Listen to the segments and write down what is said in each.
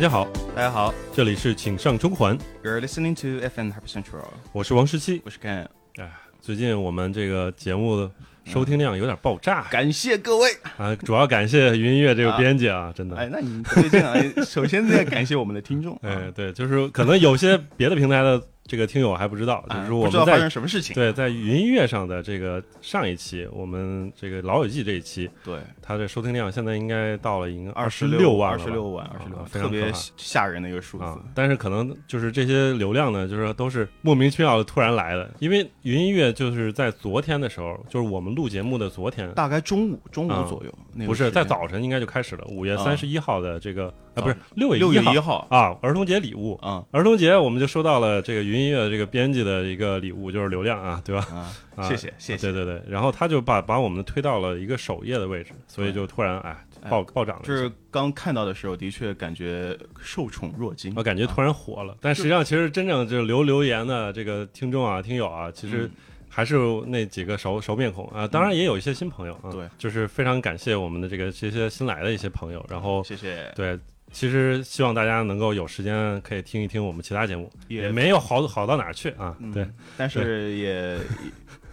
大家好，大家好这里是请上中环，，You're listening to FM Hyper Central，我是王十七。我是 Ken，哎，最近我们这个节目的收听量有点爆炸感谢各位。啊，主要感谢云音乐这个编辑啊，真的。哎，那你最近啊！首先得感谢我们的听众，哎，对，就是可能有些别的平台的这个听友还不知道，就啊是我不知道发们在生什么事情。对在云音乐上的这个上一期，我们这个老友记这一期，对，它的收听量现在应该到了已经二十六万二十六万，二十六啊万，特别非常吓人的一个数啊字。，但是可能就是这些流量呢，就是都是莫名其妙的突然来的。因为云音乐就是在昨天的时候，就是我们录节目的昨天，大概中午中啊午左右，那个不是在早晨应该就开始了。五月啊三十一号的这个啊，啊不是六六月一月一号啊，儿童节礼物。啊儿童节我们就收到了这个云音乐的这个编辑的一个礼物，就是流量啊，对吧？啊，啊谢谢谢谢。对对对，然后他就把把我们推到了一个首页的位置，所以就突然哎暴暴涨了。就是刚看到的时候，的确感觉受宠若惊。我感觉突然火了，但实际上其实真正就是留留言的这个听众啊、听友啊，其实嗯还是那几个熟熟面孔啊，当然也有一些新朋友啊。对，就是非常感谢我们的这个这些新来的一些朋友，然后谢谢，对。其实希望大家能够有时间可以听一听我们其他节目，也也没有好好到哪儿去啊。嗯对，但是也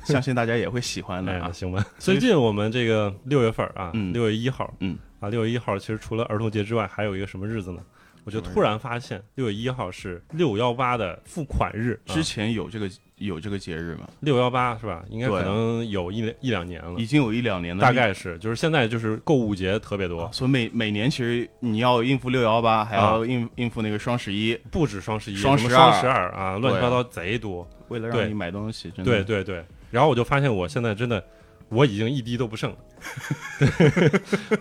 相信大家也会喜欢的 哎，啊。行吧。最近我们这个六月份啊，嗯六月一号，嗯啊，六月一号其实除了儿童节之外，还有一个什么日子呢？我就突然发现六月一号是六幺八的付款日，啊之前有这个有这个节日吗？六幺八是吧？应该可能有一两一两年了已，经有一两年了大概是，就是现在就是购物节特别多啊，，所以每每年其实你要应付六幺八，还要应、应付那个双十一，不止双十一，双十什么双二十二啊，乱七八糟贼多。为了让你买东西，真的对对对，然后我就发现我现在真的。我已经一滴都不剩了，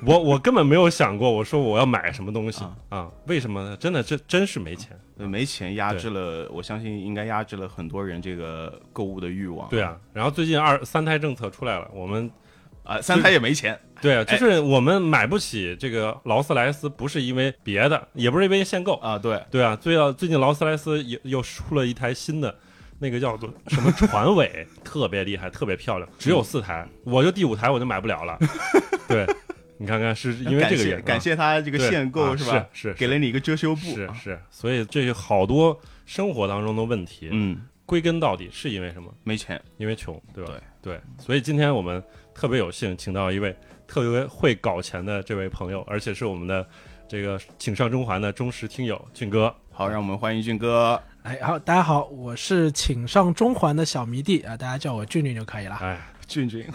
我我根本没有想过，我说我要买什么东西啊啊？为什么呢？真的这真是没钱。没钱压制了，我相信应该压制了很多人这个购物的欲望。对啊，然后最近二三胎政策出来了，我们啊，三胎也没钱，对啊，哎就是我们买不起这个劳斯莱斯，不是因为别的，也不是因为限购，啊，对，对啊，最要最近劳斯莱斯又又出了一台新的，那个叫做什么船尾，特别厉害，特别漂亮，只有四台，我就第五台我就买不了了。对，你看看是因为这个原因，谢感谢他这个限购、啊是吧？是是给了你一个遮羞布，啊是是，所以这好多生活当中的问题，嗯，归根到底是因为什么？没钱，因为穷，对吧？对对，所以今天我们特别有幸请到一位特别会搞钱的这位朋友，而且是我们的这个请上中环的忠实听友俊哥。好，让我们欢迎俊哥。哎，好，大家好，我是请上中环的小迷弟啊，大家叫我俊俊就可以了。哎，俊俊，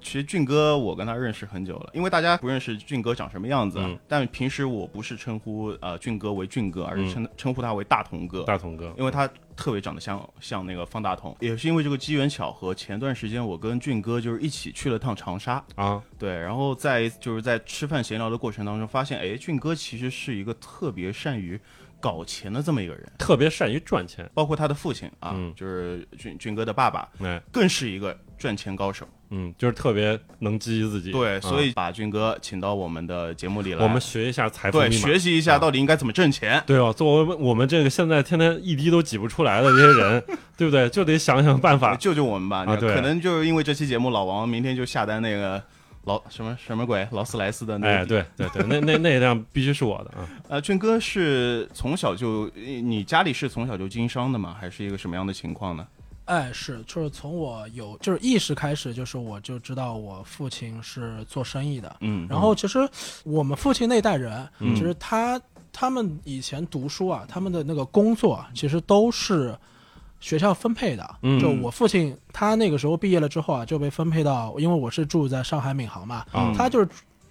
其实俊哥我跟他认识很久了，因为大家不认识俊哥长什么样子，但平时我不是称呼呃俊哥为俊哥，而是嗯。称、称呼他为大同哥，大同哥，因为他特别长得像像那个方大同，也是因为这个机缘巧合，前段时间我跟俊哥就是一起去了趟长沙，啊，对，然后在就是在吃饭闲聊的过程当中，发现哎，俊哥其实是一个特别善于搞钱的这么一个人，特别善于赚钱。包括他的父亲啊，嗯。就是俊俊哥的爸爸，哎，更是一个赚钱高手。嗯，就是特别能激自己。对，啊所以把军哥请到我们的节目里来，我们学一下财富。学习一下啊到底应该怎么挣钱。对哦，作为我们这个现在天天一滴都挤不出来的这些人，对不对？就得想想办法。救救我们吧！啊对可能就是因为这期节目，老王明天就下单那个劳什么什么鬼劳斯莱斯的那对对对，那那那辆必须是我的啊！呃，俊哥是从小就，你家里是从小就经商的吗？还是一个什么样的情况呢？哎，是，就是从我有就是意识开始，就是我就知道我父亲是做生意的。嗯，然后其实我们父亲那代人，嗯其实他他们以前读书啊，他们的那个工作啊，其实都是学校分配的。嗯就我父亲他那个时候毕业了之后啊，就被分配到，因为我是住在上海闵行嘛，啊他就是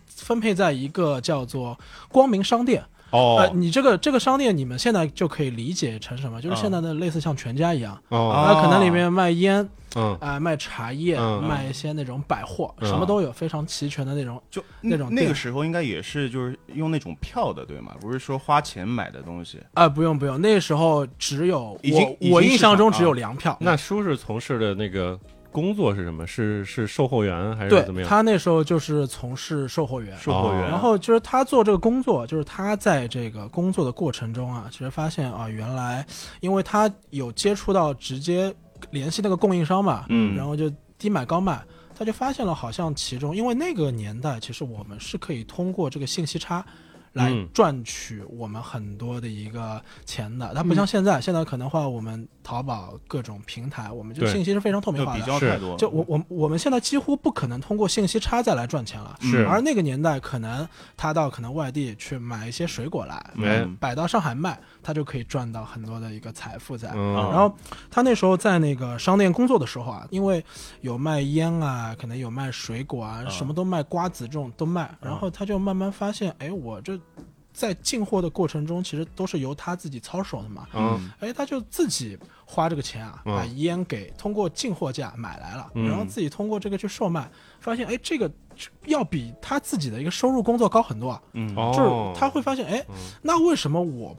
分配在一个叫做光明商店。呃，哦你这个这个商店，你们现在就可以理解成什么？就是现在的类似像全家一样，哦那，可能里面卖烟嗯啊、卖茶叶，嗯卖一些那种百货，嗯什么都有，非常齐全的那种。就那种店那个时候应该也是就是用那种票的，对吗？不是说花钱买的东西。啊、不用不用，那时候只有我我印象中只有啊粮票。那叔叔从事的那个工作是什么？是是售后员还是怎么样？他那时候就是从事售后员。售后员，哦然后就是他做这个工作，就是他在这个工作的过程中啊，其实发现啊，原来因为他有接触到直接联系那个供应商嘛，嗯然后就低买高卖，他就发现了好像其中，因为那个年代其实我们是可以通过这个信息差。来嗯。赚取我们很多的一个钱的，它不像现在，现在可能话我们淘宝各种平台，我们这个信息是非常透明化的。是较太多，就我我我们现在几乎不可能通过信息差再来赚钱了，是。而那个年代可能他到可能外地去买一些水果来，摆到上海卖，他就可以赚到很多的一个财富在。嗯，然后他那时候在那个商店工作的时候啊，因为有卖烟啊，可能有卖水果啊，嗯什么都卖，瓜子这种都卖。然后他就慢慢发现，哎，我这在进货的过程中，其实都是由他自己操守的嘛。嗯哎，他就自己花这个钱啊，嗯把烟给通过进货价买来了，嗯然后自己通过这个去售卖，发现哎，这个要比他自己的一个收入工作高很多啊。就是他会发现，哎嗯，那为什么我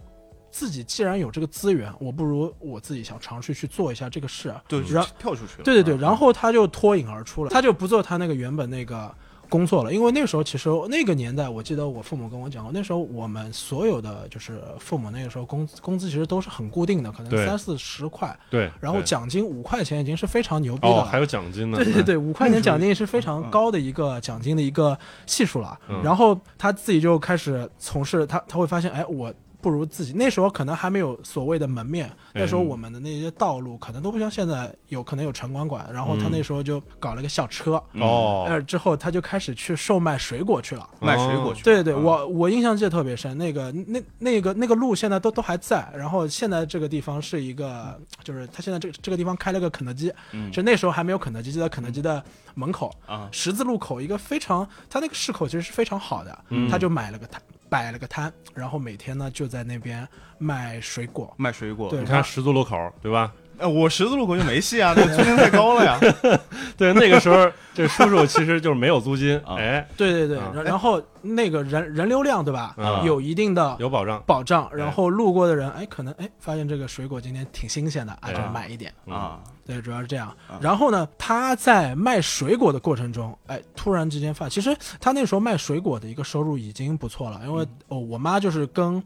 自己既然有这个资源，我不如我自己想尝试去做一下这个事啊？对，然后跳出去了，对对对，啊然后他就脱颖而出了，他就不做他那个原本那个工作了，因为那个时候其实那个年代，我记得我父母跟我讲过，那时候我们所有的就是父母那个时候工工资其实都是很固定的，可能三四十块，对，然后奖金五块钱已经是非常牛逼的了。哦还有奖金呢，对对对，五块钱奖金是非常高的一个奖金的一个系数了。嗯。然后他自己就开始从事，他他会发现，哎，我不如自己。那时候可能还没有所谓的门面，那时候嗯我们的那些道路可能都不像现在有可能有城管管。然后他嗯那时候就搞了个校车，哦，呃，之后他就开始去售卖水果去了。卖水果去，对对我我印象记得特别深，那个那那个那个路现在都都还在，然后现在这个地方是一个，就是他现在这个这个地方开了个肯德基，嗯就那时候还没有肯德基，就在肯德基的门口啊十字路口一个非常，他那个市口其实是非常好的，嗯他就买了个摊，摆了个摊，然后每天呢就在那边卖水果。卖水果，对你看十字路口对吧？哎，我十字路口就没戏啊，这租金太高了呀，对，那个时候这叔叔其实就是没有租金，啊哎，对对对，啊然然后那个人人流量对吧，啊有一定的有保障，保障，然后路过的人哎可能哎发现这个水果今天挺新鲜的，啊就啊买一点。嗯啊，对，主要是这样啊。然后呢，他在卖水果的过程中，哎，突然之间发，其实他那时候卖水果的一个收入已经不错了，因嗯为哦，我妈就是跟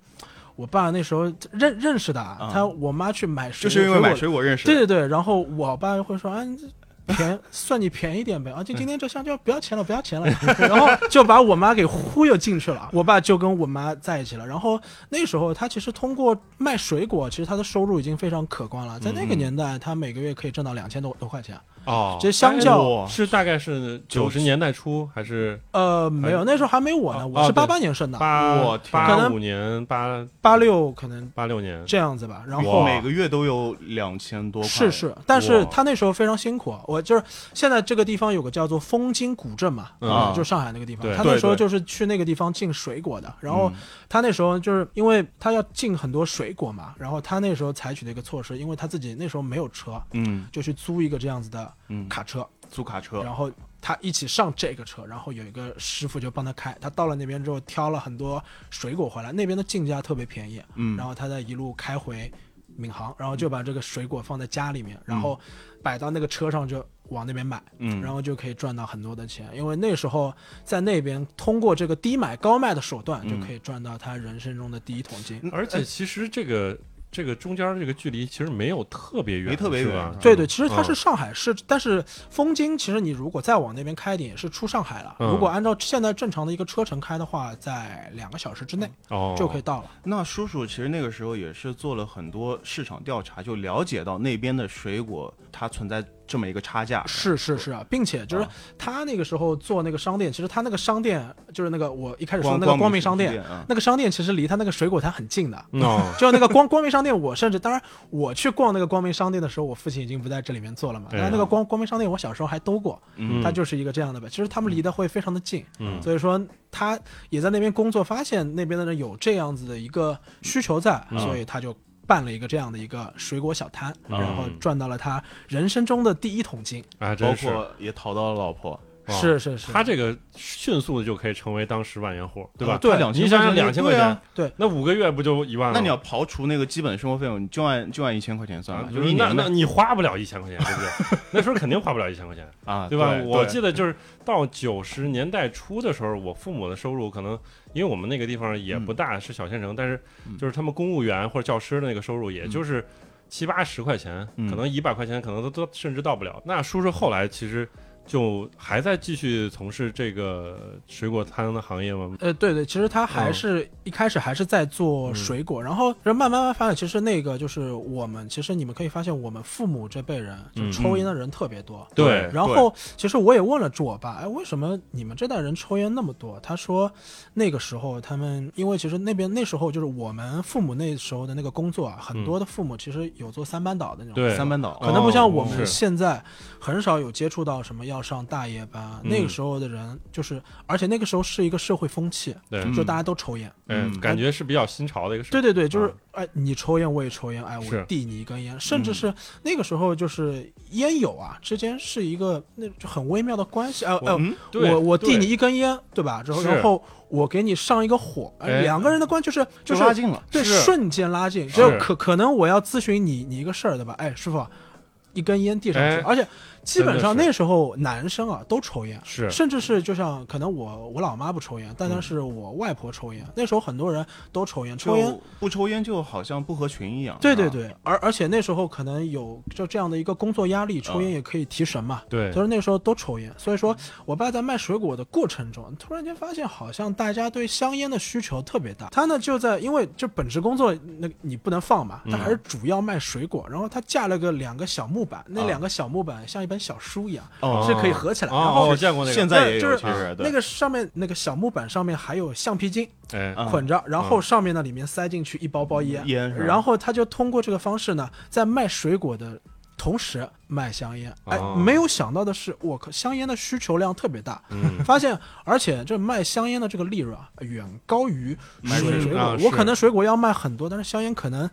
我爸那时候认认识的，啊他我妈去买水就是因为买果水果认识的，对对对，然后我爸会说，啊，你这便 算你便宜点呗，啊，就今天这香蕉不要钱了，不要钱了，然后就把我妈给忽悠进去了。我爸就跟我妈在一起了。然后那时候他其实通过卖水果，其实他的收入已经非常可观了。在那个嗯年代，他每个月可以挣到两千多多块钱。哦，这相较哇是大概是九十年代初还是呃，没有，那时候还没我呢，哦我是八八年生的，八八五年八八六可能八六年？这样子吧。然后每个月都有两千多块，是是，但是他那时候非常辛苦。我就是现在这个地方有个叫做枫泾古镇嘛，嗯啊就上海那个地方，他那时候就是去那个地方进水果的。然后嗯他那时候就是因为他要进很多水果嘛，然后他那时候采取的一个措施，因为他自己那时候没有车，嗯就去租一个这样子的嗯，卡车，租卡车，然后他一起上这个车，然后有一个师傅就帮他开。他到了那边之后，挑了很多水果回来，那边的进价特别便宜，嗯，然后他再一路开回闵行，然后就把这个水果放在家里面，然后摆到那个车上就往那边买，嗯，然后就可以赚到很多的钱。因为那时候在那边通过这个低买高卖的手段，嗯就可以赚到他人生中的第一桶金。而且其实这个这个中间这个距离其实没有特别远，没特别远？对对，其实它是嗯上海市，但是枫泾其实你如果再往那边开一点，也是出上海了。嗯如果按照现在正常的一个车程开的话，在两个小时之内哦，就可以到了。那叔叔其实那个时候也是做了很多市场调查，就了解到那边的水果它存在这么一个差价。是是是啊，并且就是啊他那个时候做那个商店，其实他那个商店就是那个我一开始说光那个光明商店，那个商店其实离他那个水果摊很近的。哦，就那个光光明商店，我甚至当然我去逛那个光明商店的时候，我父亲已经不在这里面做了嘛。对但是那个光光明商店，我小时候还兜过，嗯它就是一个这样的呗。其实他们离得会非常的近，嗯所以说他也在那边工作，发现那边的人有这样子的一个需求在，嗯所以他就办了一个这样的一个水果小摊，嗯然后赚到了他人生中的第一桶金。啊，包括也讨到了老婆，哇是是是，他这个迅速的就可以成为当时万元户，对吧？啊对两千你想想两千块钱，对那五个月不就一万了？那你要刨除那个基本生活费用，你就按就按一千块钱算啊吧，就是那那你花不了一千块钱，对不对？那时候肯定花不了一千块钱，啊，对吧？我记得就是到九十年代初的时候，我父母的收入可能，因为我们那个地方也不大，是小县城，但是嗯就是他们公务员或者教师的那个收入，也就是七八十块钱，嗯可能一百块钱，可能都都甚至到不了。那叔叔后来其实就还在继续从事这个水果摊的行业吗？呃，对对，其实他还嗯是、一开始还是在做水果，然后然后慢慢慢发现，其实那个就是我们，其实你们可以发现，我们父母这辈人就嗯抽烟的人特别多。对然后，其实我也问了住我爸，哎，为什么你们这代人抽烟那么多？他说，那个时候他们，因为其实那边那时候就是我们父母那时候的那个工作啊，很多的父母其实有做三班倒的那种。对，三班倒，可能不像我哦们现在很少有接触到什么要上大夜班，嗯。那个时候的人就是，而且那个时候是一个社会风气，对，嗯。就大家都抽烟。嗯，嗯。感觉是比较新潮的一个事。对对对，就是啊哎，你抽烟我也抽烟，哎，我递你一根烟，甚至是那个时候就是烟友啊之间是一个那就很微妙的关系，哎哎，我我递你一根烟，对吧？之后然后我给你上一个火，两个人的关系就是就就是拉近了，对瞬间拉近，就可可能我要咨询你你一个事儿，对吧？哎，师傅，一根烟递上去，哎。而且基本上那时候男生啊都抽烟，是甚至是就像可能我我老妈不抽烟，但嗯但是我外婆抽烟，那时候很多人都抽烟，抽烟。不抽烟就好像不合群一样。啊，对对对，而而且那时候可能有就这样的一个工作压力，抽烟也可以提神嘛。对所以那时候都抽烟，所以说我爸在卖水果的过程中，突然间发现好像大家对香烟的需求特别大。他呢就在因为就本职工作，那你不能放嘛，他还是主要卖水果。然后他架了个两个小木板，那啊两个小木板像一本小书一样，哦是可以合起来。然哦，后我见过那个，现在也有，就是那个上面那个小木板上面还有橡皮筋捆着，然后上面呢里面塞进去一包包烟，然后他就通过这个方式呢，在卖水果的同时卖香烟。哎哦，没有想到的是，我靠，香烟的需求量特别大，嗯，发现而且这卖香烟的这个利润啊，远高于卖水果。我可能水果要卖很多，但是香烟可能。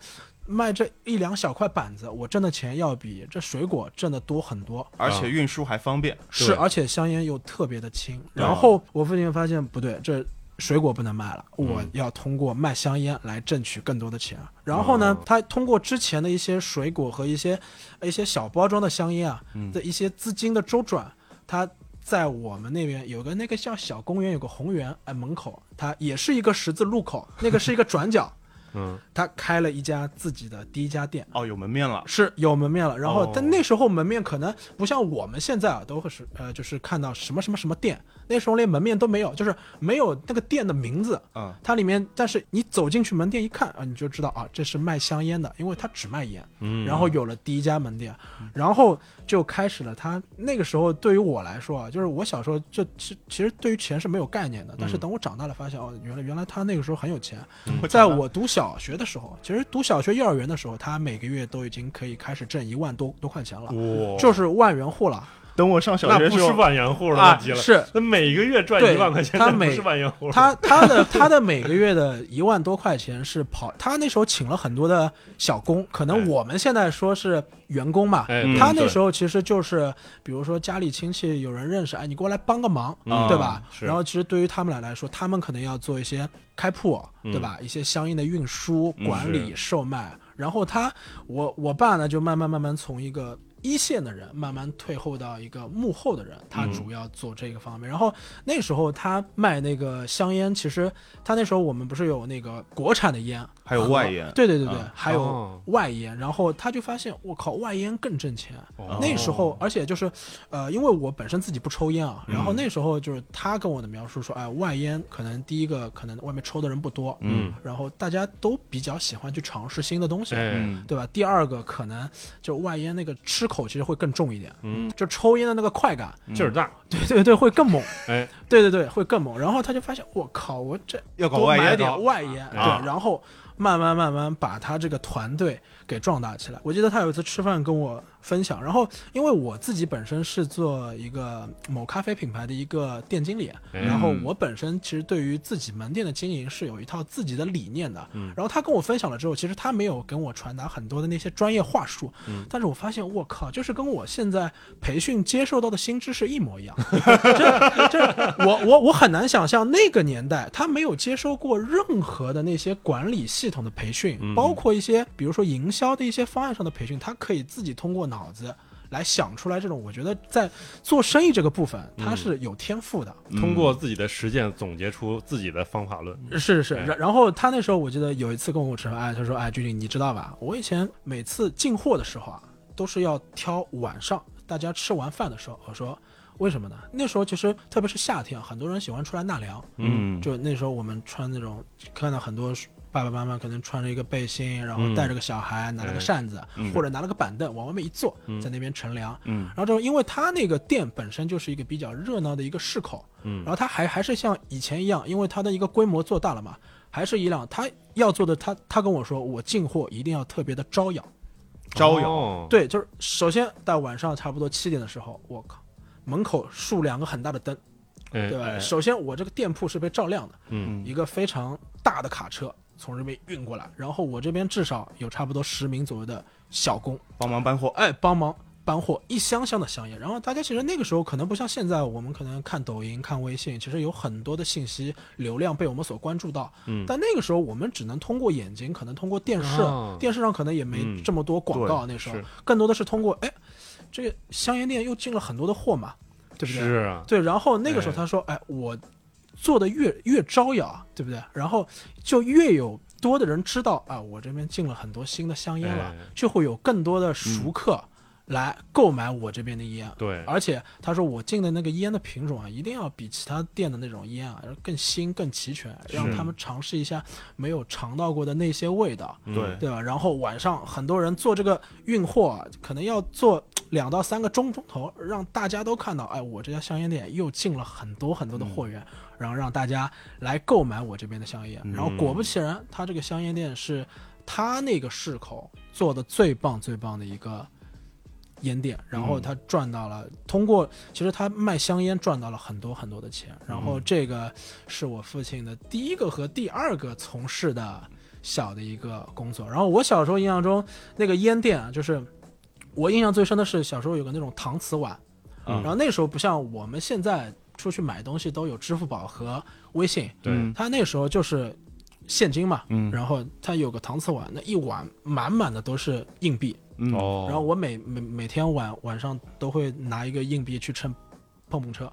卖这一两小块板子，我挣的钱要比这水果挣的多很多。而且运输还方便。是，而且香烟又特别的轻。然后我父亲发现不对，这水果不能卖了，嗯我要通过卖香烟来挣取更多的钱。然后呢哦，他通过之前的一些水果和一些一些小包装的香烟啊嗯的一些资金的周转，他。在我们那边有个那个像小公园，有个红园，哎，门口它也是一个十字路口，那个是一个转角，嗯，他开了一家自己的第一家店，哦，有门面了。是有门面了，然后哦。但那时候门面可能不像我们现在啊，都会是呃，就是看到什么什么什么店，那时候连门面都没有，就是没有那个店的名字，嗯，它里面，但是你走进去门店一看啊，你就知道啊，这是卖香烟的，因为它只卖烟，嗯。然后有了第一家门店，然后就开始了。他那个时候对于我来说啊，就是我小时候就其其实对于钱是没有概念的，但是嗯。等我长大了发现哦，原来原来他那个时候很有钱，嗯。在我读小学的时候，其实读小学幼儿园的时候，他每个月都已经可以开始挣一万多多块钱了，哇，就是万元户了等我上小学时候，万元户了，啊是那每个月赚对一万块钱，他每是万元户，他 他的他的每个月的一万多块钱是跑，他那时候请了很多的小工，可能哎我们现在说是员工嘛，他那时候其实就是，比如说家里亲戚有人认识，哎，你过来帮个忙，嗯对吧？然后其实对于他们俩来说，他们可能要做一些开铺，嗯对吧？一些相应的运输、嗯管理、售卖。然后他，我我爸呢，就慢慢慢慢从一个一线的人，慢慢退后到一个幕后的人，他嗯主要做这个方面。然后那时候他卖那个香烟，其实他那时候我们不是有那个国产的烟，还有外烟对对对对，啊。还有哦。外烟。然后他就发现，我靠，外烟更挣钱。哦。那时候，而且就是，呃，因为我本身自己不抽烟啊，然后嗯。那时候就是他跟我的描述说，哎，外烟可能第一个可能外面抽的人不多，嗯，然后大家都比较喜欢去尝试新的东西，哎，嗯，对吧？第二个可能就外烟那个吃口其实会更重一点，嗯，就抽烟的那个快感，劲儿大，对对对，会更猛，哎，对对对，会更猛。然后他就发现，我靠，我这要搞外烟多买点外烟，啊对，然后慢慢慢慢把他这个团队给壮大起来。我记得他有一次吃饭跟我分享，然后因为我自己本身是做一个某咖啡品牌的一个店经理，哎然后我本身其实对于自己门店的经营是有一套自己的理念的。嗯然后他跟我分享了之后，其实他没有跟我传达很多的那些专业话术，嗯但是我发现我靠，就是跟我现在培训接受到的新知识一模一样。这这，我我我很难想象那个年代他没有接收过任何的那些管理系统的培训，嗯包括一些比如说营销的一些方案上的培训，他可以自己通过脑子。来想出来这种，我觉得在做生意这个部分，他嗯是有天赋的。通过自己的实践总结出自己的方法论，是是，哎然然后他那时候我记得有一次跟我吃饭，哎，他说，哎，君君你知道吧？我以前每次进货的时候啊，都是要挑晚上大家吃完饭的时候，我说为什么呢？那时候其实特别是夏天，很多人喜欢出来纳凉。嗯，就那时候我们穿那种，看到很多爸爸妈妈可能穿着一个背心，然后嗯。带着个小孩，拿了个哎。扇子，嗯。或者拿了个板凳往外面一坐，嗯。在那边乘凉。嗯。然后就因为他那个店本身就是一个比较热闹的一个市口，嗯。然后他还还是像以前一样，因为他的一个规模做大了嘛，还是一辆，他要做的，他他跟我说，我进货一定要特别的招摇。招摇。哦。对，就是首先到晚上差不多七点的时候，我靠，门口竖两个很大的灯，哎。对吧？哎。首先我这个店铺是被照亮的，嗯。一个非常大的卡车从这边运过来，然后我这边至少有差不多十名左右的小工，帮忙搬货，哎，帮忙搬货，一箱箱的香烟。然后大家其实那个时候可能不像现在，我们可能看抖音、看微信，其实有很多的信息流量被我们所关注到。嗯但那个时候我们只能通过眼睛，可能通过电视，哦电视上可能也没嗯这么多广告。对那时候更多的是通过，哎，这个香烟店又进了很多的货嘛，对不对？是啊，对，然后那个时候哎他说，哎，我做的越越招摇，对不对？然后就越有多的人知道啊，我这边进了很多新的香烟了，哎就会有更多的熟客来购买我这边的烟。对，而且他说我进的那个烟的品种啊，一定要比其他店的那种烟啊更新、更齐全，让他们尝试一下没有尝到过的那些味道。嗯对对吧？然后晚上很多人做这个运货啊，可能要做两到三个钟钟头，让大家都看到，哎，我这家香烟店又进了很多很多的货源，然后让大家来购买我这边的香烟。嗯然后果不其然，他这个香烟店是他那个市口做的最棒最棒的一个。烟店，然后他赚到了，通过其实他卖香烟赚到了很多很多的钱，然后这个是我父亲的第一个和第二个从事的小的一个工作。然后我小时候印象中那个烟店啊，就是我印象最深的是小时候有个那种搪瓷碗，嗯然后那时候不像我们现在出去买东西都有支付宝和微信，对。嗯。他那时候就是现金嘛，嗯。然后他有个搪瓷碗，那一碗满满的都是硬币，然后我每每每天晚晚上都会拿一个硬币去乘碰碰车，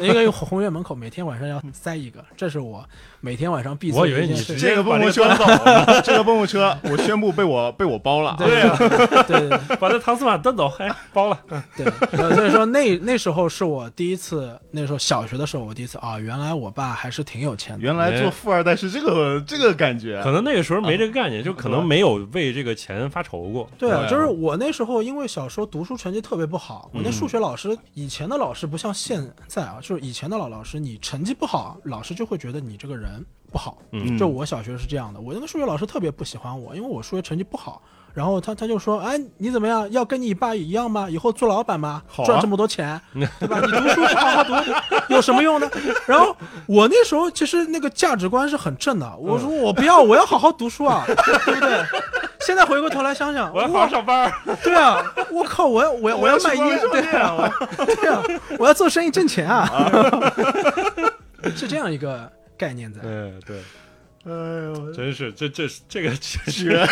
因为红月门口每天晚上要塞一个，这是我每天晚上必做我以为你的一件事直。这个把这蹦蹦车这个蹦蹦车，我宣布被我被我包了啊！对啊，对对对 把这搪瓷碗端走，哎，包了，对，呃所以说那那时候是我第一次，那时候小学的时候，我第一次啊，原来我爸还是挺有钱的。原来做富二代是这个这个感觉可，能那个时候没这个概念，就可能没有为这个钱发愁过。对就是我那时候因为小时候读书成绩特别不好，我那嗯数学老师以前的老师不像现在啊，就是以前的老老师，你成绩不好，老师就会觉得你这个人不好。嗯就我小学是这样的，我那个数学老师特别不喜欢我，因为我数学成绩不好。然后他他就说，哎，你怎么样？要跟你爸一样吗？以后做老板吗？好啊赚这么多钱，对吧？你读书不好好读，有什么用呢？然后我那时候其实那个价值观是很正的，我说我不要，我要好好读书啊，对不对？现在回过头来想想，我要好好上班，对啊，我靠，我要我要我要卖衣服，对啊，对啊，我要做生意挣钱啊，是这样一个概念在。对对，哎呦，真是这这这个确实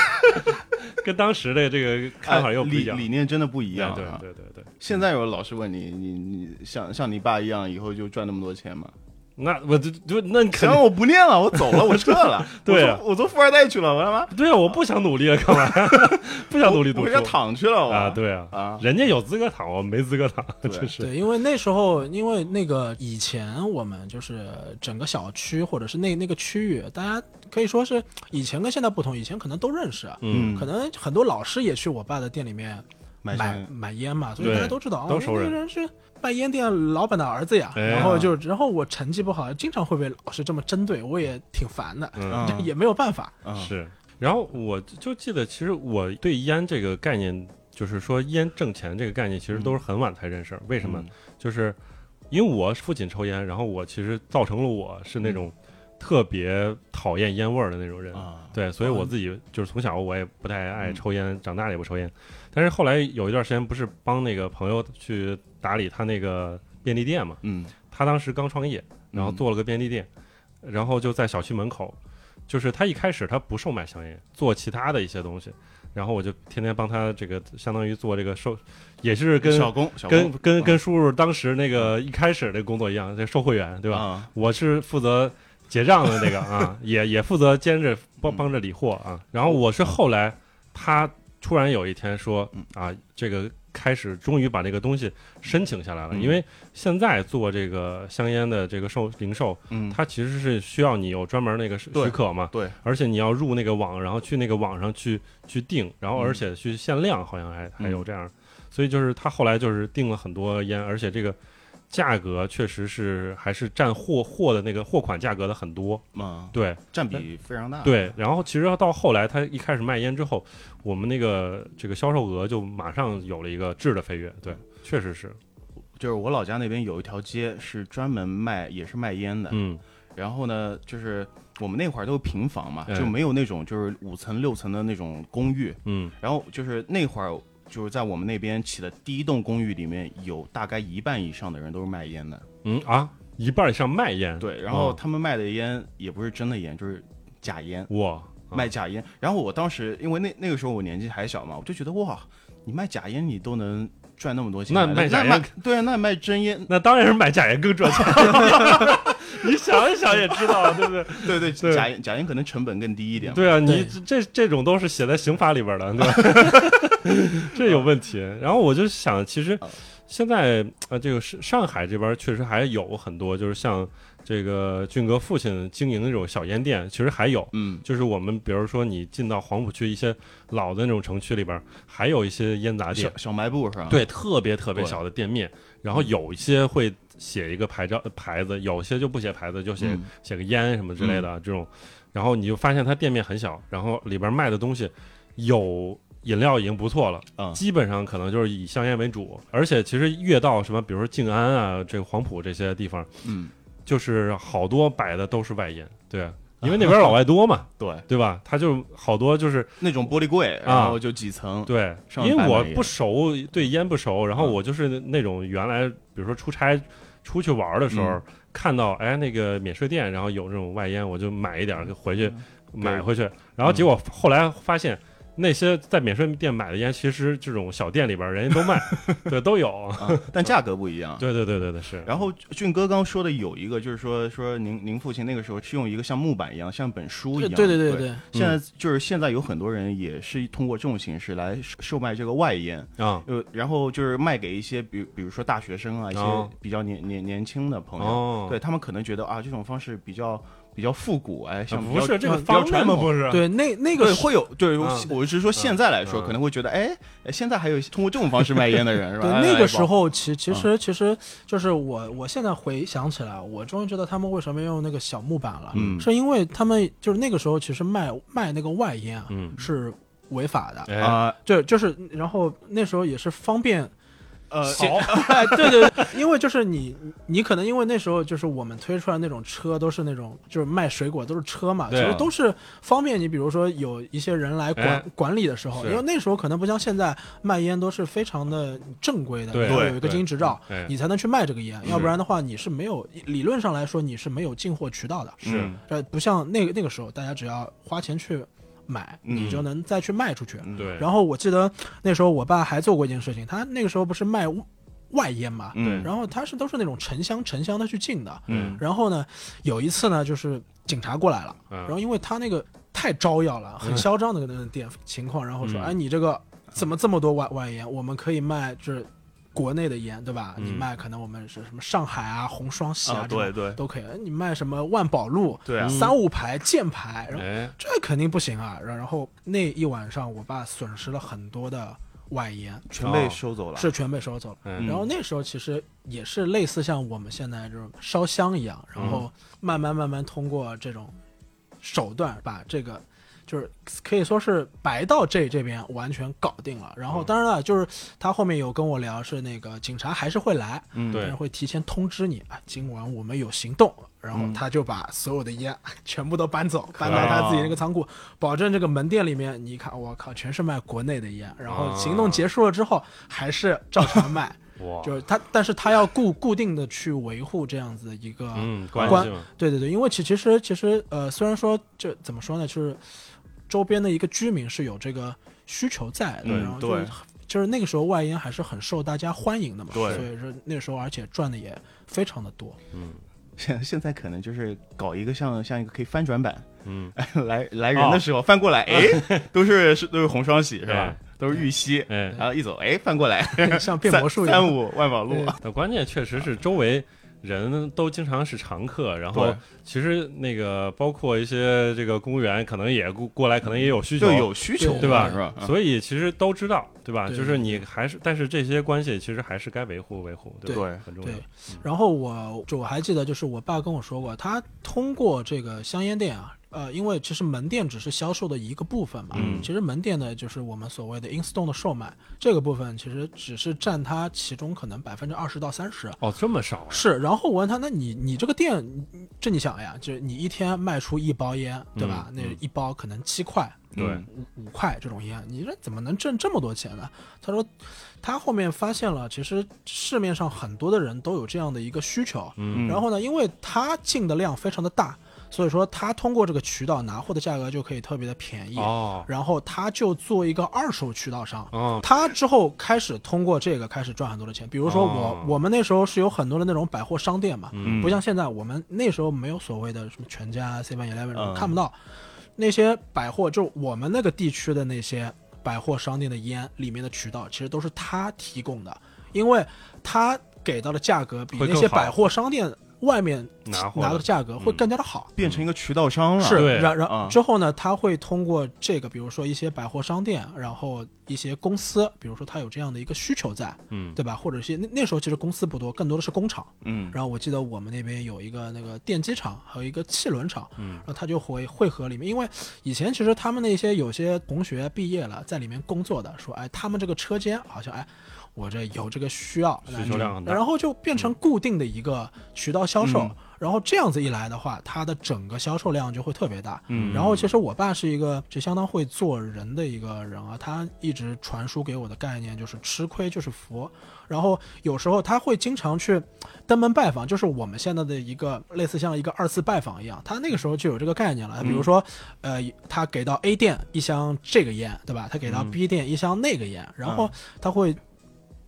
跟当时的这个看法又不一样。理理念真的不一样对啊！对对对，现在有老师问你，你你像像你爸一样，以后就赚那么多钱吗？那我就就那肯行，定我不念了，我走了，我撤了。对啊我做我做富二代去了，我他妈对啊，我不想努力了，干嘛？不想努力读书我回家躺去了，我啊？对啊，啊，人家有资格躺，我没资格躺，对真是。对，因为那时候，因为那个以前我们就是整个小区或者是那那个区域，大家可以说是以前跟现在不同，以前可能都认识，嗯，可能很多老师也去我爸的店里面买买买烟嘛，所以对大家都知道，哦，都熟人那个人是卖烟店老板的儿子呀。哎然后就，然后我成绩不好，经常会被老师这么针对，我也挺烦的，也没有办法。嗯是。然后我就记得，其实我对烟这个概念，就是说烟挣钱这个概念，其实都是很晚才认识。为什么？嗯就是因为我父亲抽烟，然后我其实造成了我是那种特别讨厌烟味儿的那种人。啊，对，所以我自己就是从小我也不太爱抽烟，长大了也不抽烟。但是后来有一段时间，不是帮那个朋友去打理他那个便利店嘛？嗯，他当时刚创业，然后嗯做了个便利店，然后就在小区门口，就是他一开始他不售卖香烟，做其他的一些东西，然后我就天天帮他这个相当于做这个售，也是跟跟跟跟叔叔当时那个一开始的工作一样，这售货员对吧？啊我是负责结账的那个啊，也也负责兼着帮帮着理货啊。然后我是后来他突然有一天说嗯。啊，这个开始终于把这个东西申请下来了，嗯。因为现在做这个香烟的这个售零售，嗯，它其实是需要你有专门那个许可嘛，对，而且你要入那个网，然后去那个网上去去订，然后嗯而且去限量，好像还还有这样，所以就是他后来就是订了很多烟，而且这个价格确实是还是占货货的那个货款价格的很多，嗯，对占比非常大。，对。然后其实到后来他一开始卖烟之后，我们那个这个销售额就马上有了一个质的飞跃，对，确实是，就是我老家那边有一条街是专门卖，也是卖烟的。嗯然后呢，就是我们那会儿都是平房嘛，哎就没有那种就是五层六层的那种公寓。嗯然后就是那会儿，就是在我们那边起的第一栋公寓里面，有大概一半以上的人都是卖烟的。嗯啊，一半以上卖烟，对，然后哦他们卖的烟也不是真的烟，就是假烟，哇，啊卖假烟。然后我当时因为那那个时候我年纪还小嘛，我就觉得哇，你卖假烟你都能赚那么多钱，那卖假烟对啊，那卖真烟，那当然是买假烟更赚钱。你想一想也知道，对不对？对对，对假烟假烟可能成本更低一点。对啊，你这这种都是写在刑法里边的，对吧？这有问题。然后我就想，其实啊现在啊，这个上上海这边确实还有很多，就是像这个俊哥父亲经营的那种小烟店，其实还有。嗯，就是我们比如说你进到黄浦区一些老的那种城区里边，还有一些烟杂店。小，小卖部是吧？，对，特别特别小的店面，然后有一些会写一个牌照牌子，有些就不写牌子，就写、嗯。写个烟什么之类的、这种，然后你就发现它店面很小，然后里边卖的东西有饮料已经不错了，嗯。基本上可能就是以香烟为主，而且其实越到什么，比如说静安啊，这个黄埔这些地方，嗯，就是好多摆的都是外烟，对，因为那边老外多嘛，对，对吧？他就好多就是那种玻璃柜，啊。然后就几层，对，因为我不熟，对烟不熟，然后嗯我就是那种原来，比如说出差出去玩的时候，嗯。看到哎那个免税店，然后有这种外烟，我就买一点儿回去买回去，然后结果后来发现。那些在免税店买的烟，其实这种小店里边人家都卖，对，都有。啊，但价格不一样。对对对对对，是。然后俊哥刚说的有一个，就是说说您您父亲那个时候是用一个像木板一样，像本书一样。对对对对对，现在就是现在有很多人也是通过这种形式来售售卖这个外烟，啊，呃，然后就是卖给一些比如比如说大学生啊，一些哦比较年年年轻的朋友，哦，对他们可能觉得啊这种方式比较比较复古，哎，不是这个方面吗？不是，对那那个对，会有对，嗯我是说现在来说，嗯可能会觉得，哎，哎现在还有通过这种方式卖烟的人，是吧？对哎那个时，哎候，其其实其实就是我我现在回想起来，我终于知道他们为什么用那个小木板了，嗯。是因为他们就是那个时候其实卖卖那个外烟啊嗯，是违法的，哎，啊，就就是然后那时候也是方便呃，好，哎，对对对，因为就是你，你可能因为那时候就是我们推出来那种车都是那种就是卖水果都是车嘛，其实都是方便你，比如说有一些人来管、哎。管理的时候，因为那时候可能不像现在卖烟都是非常的正规的，对。有一个经营执照，哎，你才能去卖这个烟，要不然的话你是没有理论上来说你是没有进货渠道的，是。嗯呃，不像那个那个时候大家只要花钱去买，嗯你就能再去卖出去。嗯对，然后我记得那时候我爸还做过一件事情，他那个时候不是卖外烟嘛，嗯，然后他是都是那种沉香沉香的去进的。嗯然后呢，有一次呢，就是警察过来了，嗯然后因为他那个太招摇了，很嚣张的那个店情况，然后说，嗯哎，你这个怎么这么多外外烟？我们可以卖就是国内的烟，对吧？嗯你卖可能我们是什么上海啊、红双喜啊，这种对对都可以。你卖什么万宝路、对啊嗯，三五牌、箭牌，然后哎，这肯定不行啊。然然后那一晚上，我爸损失了很多的外烟，全被收走了，是全被收走了。嗯然后那时候其实也是类似像我们现在这种烧香一样，然后慢慢慢慢通过这种手段把这个。就是可以说是白道这这边完全搞定了，然后嗯。当然了，就是他后面有跟我聊，是那个警察还是会来，嗯，会提前通知你啊，今晚我们有行动，然后嗯。他就把所有的烟 全部都搬走，搬到他自己那个仓库，保证这个门店里面，你看我靠，全是卖国内的烟，然后行动结束了之后还是照常卖，哇，就是他，但是他要固固定的去维护这样子的一个，嗯，关对对对，因为其其实其实呃，虽然说这怎么说呢，就是周边的一个居民是有这个需求在的，嗯然后就是对。就是那个时候外烟还是很受大家欢迎的嘛，对。所以说那时候而且赚的也非常的多。嗯。现现在可能就是搞一个像像一个可以翻转版，嗯，来来人的时候翻过来，哎，都是是都是红双喜是吧？哎？都是玉溪，嗯，然后一走，哎，翻过来，像变魔术一样。三三五万宝路。对，但关键确实是周围人都经常是常客，然后其实那个包括一些这个公务员可能也过过来，可能也有需求就，有需求，对吧？是吧？嗯所以其实都知道，对吧？对就是你还是，但是这些关系其实还是该维护维护，对吧？对很重要对。然后我就我还记得，就是我爸跟我说过，他通过这个香烟店啊，呃，因为其实门店只是销售的一个部分嘛，嗯其实门店呢就是我们所谓的 in store 的售卖这个部分，其实只是占它其中可能百分之二十到三十。哦，这么少啊？是，然后我问他，那你你这个店，这你想呀，就是你一天卖出一包烟，对吧？嗯那一包可能七块、对嗯五五块这种烟，你这怎么能挣这么多钱呢？他说，他后面发现了，其实市面上很多的人都有这样的一个需求，嗯然后呢，因为他进的量非常的大，所以说他通过这个渠道拿货的价格就可以特别的便宜，哦。然后他就做一个二手渠道商。哦，他之后开始通过这个开始赚很多的钱，比如说我、哦。我们那时候是有很多的那种百货商店嘛，嗯。不像现在我们那时候没有所谓的什么全家、Seven Eleven 嗯。看不到。那些百货，就我们那个地区的那些百货商店的烟里面的渠道，其实都是他提供的，因为他给到的价格比那些百货商店外面拿的拿的价格会更加的好。变成一个渠道商了，是，然然啊。之后呢，他会通过这个，比如说一些百货商店，然后一些公司，比如说他有这样的一个需求在，嗯，对吧？或者是那那时候其实公司不多，更多的是工厂。嗯，然后我记得我们那边有一个那个电机厂，还有一个汽轮厂，嗯。然后他就会汇合里面，因为以前其实他们那些有些同学毕业了，在里面工作的，说哎，他们这个车间好像哎，我这有这个需要，需求量很大然后就变成固定的一个渠道销售，嗯然后这样子一来的话，它的整个销售量就会特别大。嗯然后其实我爸是一个就相当会做人的一个人啊，他一直传输给我的概念就是吃亏就是福。然后有时候他会经常去登门拜访，就是我们现在的一个类似像一个二次拜访一样，他那个时候就有这个概念了。比如说，呃，他给到 A 店一箱这个烟，对吧？他给到嗯 B 店一箱那个烟，然后他会。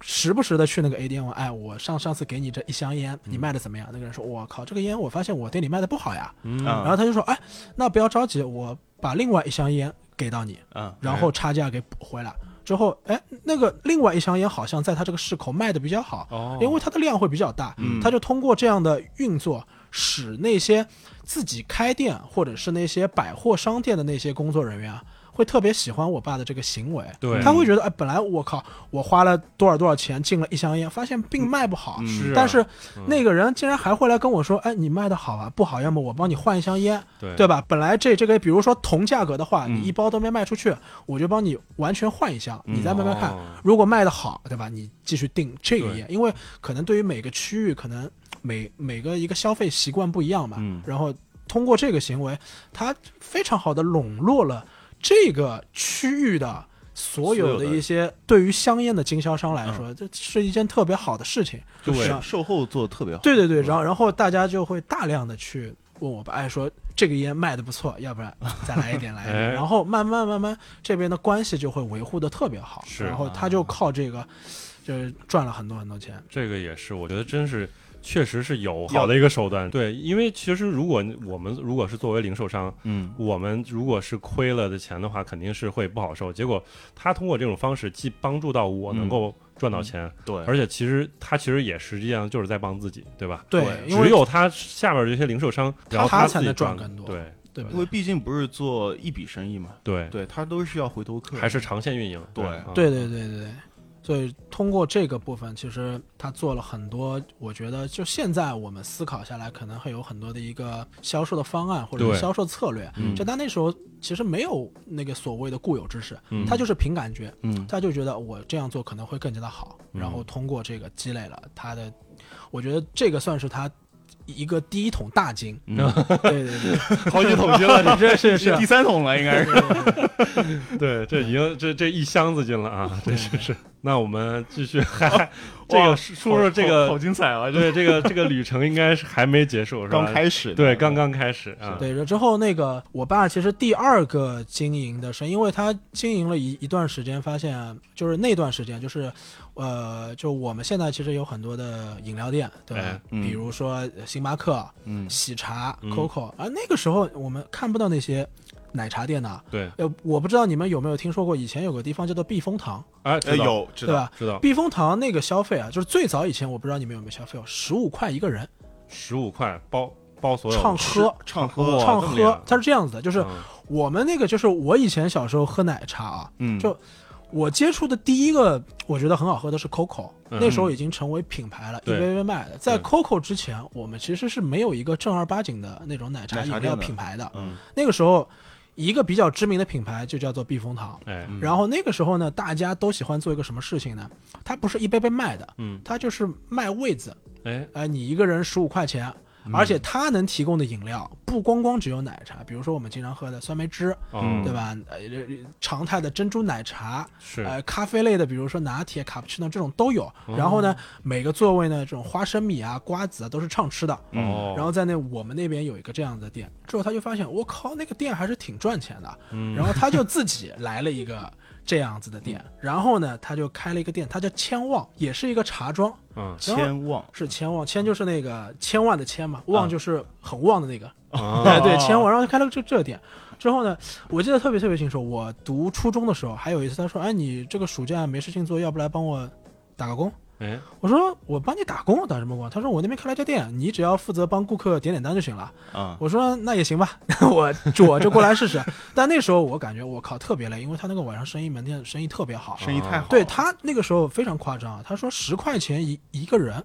时不时的去那个 A 店问，哎，我上上次给你这一箱烟，你卖的怎么样？那个人说，我靠，这个烟我发现我店里卖的不好呀。嗯。啊。然后他就说，哎，那不要着急，我把另外一箱烟给到你，嗯，然后差价给补回来。之后，哎，那个另外一箱烟好像在他这个市口卖的比较好，哦，因为它的量会比较大，嗯。他就通过这样的运作，使那些自己开店或者是那些百货商店的那些工作人员啊，会特别喜欢我爸的这个行为。对他会觉得，哎，本来我靠，我花了多少多少钱进了一箱烟，发现并卖不好，嗯是啊但是嗯那个人竟然还会来跟我说，哎，你卖的好啊，不好，要么我帮你换一箱烟，对对吧？本来这这个，比如说同价格的话，嗯你一包都没卖出去，我就帮你完全换一箱，你再慢慢看。哦如果卖的好，对吧？你继续订这个对烟，因为可能对于每个区域，可能每每个一个消费习惯不一样嘛。嗯然后通过这个行为，他非常好的笼络了这个区域的。所有的的一些对于香烟的经销商来说，这是一件特别好的事情。对让售后做的特别好，对对对，然后然后大家就会大量的去问我爸，哎，说这个烟卖的不错，要不然再来一点，来一点。哎然后慢慢慢慢，这边的关系就会维护的特别好，是然后他就靠这个，就是赚了很多很多钱。这个也是，我觉得真是确实是有好的一个手段。对，因为其实如果我们如果是作为零售商，嗯。我们如果是亏了的钱的话，肯定是会不好受。结果他通过这种方式，既帮助到我能够赚到钱，对，而且其实他其实也实际上就是在帮自己，对吧？对，因为只有他下边这些零售商，然后自己他才能赚赚更多。对对。吧因？为毕竟不是做一笔生意嘛，对，对他都是要回头客，还是长线运营。对。对对对对，所以通过这个部分，其实他做了很多，我觉得就现在我们思考下来，可能会有很多的一个销售的方案或者销售策略。嗯。就他那时候其实没有那个所谓的固有知识，嗯。他就是凭感觉，嗯。他就觉得我这样做可能会更加的好，嗯。然后通过这个积累了他的，我觉得这个算是他一个第一桶大金。嗯，对对对，好几桶金了，你 这是。是第三桶了应该是，对，这已经这这一箱子金了啊！这是是。那我们继续，还 这个说说这个好好精彩啊，对这个这个旅程应该是还没结束，是吧？刚开始，对，刚刚开始啊。对，之后那个我爸其实第二个经营的是，因为他经营了一一段时间，发现就是那段时间就是，呃，就我们现在其实有很多的饮料店，对？哎嗯比如说星巴克、嗯喜茶、嗯 COCO，而那个时候我们看不到那些奶茶店呢，对，呃，我不知道你们有没有听说过，以前有个地方叫做避风塘，哎，哎，有知道，对吧？知道，避风塘那个消费啊，就是最早以前我不知道你们有没有消费哦，十五块一个人，十五块包包所有唱喝唱喝，畅这么厉害喝，它是这样子的，就是嗯我们那个就是我以前小时候喝奶茶啊，嗯，就我接触的第一个我觉得很好喝的是 COCO，、嗯那时候已经成为品牌了，一对杯杯卖的。在 COCO 之前，我们其实是没有一个正儿八经的那种奶茶饮料品牌的。嗯。那个时候，一个比较知名的品牌就叫做避风塘。哎，嗯然后那个时候呢，大家都喜欢做一个什么事情呢？它不是一杯杯卖的，嗯，它就是卖位子。哎，哎，你一个人十五块钱，嗯而且它能提供的饮料不光光只有奶茶，比如说我们经常喝的酸梅汁，对吧？呃，常态的珍珠奶茶，是，呃，咖啡类的，比如说拿铁、卡布奇诺这种都有。哦然后呢，每个座位呢，这种花生米啊、瓜子啊都是畅吃的。哦，然后在那我们那边有一个这样的店，之后他就发现，我靠，那个店还是挺赚钱的。嗯然后他就自己来了一个这样子的店，然后呢，他就开了一个店，他叫千旺，也是一个茶庄，嗯千旺是千旺，千就是那个千万的千嘛，旺啊就是很旺的那个。啊哎，对，千旺，然后就开了这这个店。之后呢，我记得特别特别清楚，我读初中的时候，还有一次他说，哎，你这个暑假没事情做，要不来帮我打个工？哎，我说我帮你打工，打什么工？他说我那边开了家店，你只要负责帮顾客点点单就行了。啊，我说那也行吧，我我就过来试试。但那时候我感觉我靠特别累，因为他那个晚上生意门店生意特别好。生意太好，对，他那个时候非常夸张啊，他说十块钱一一个人，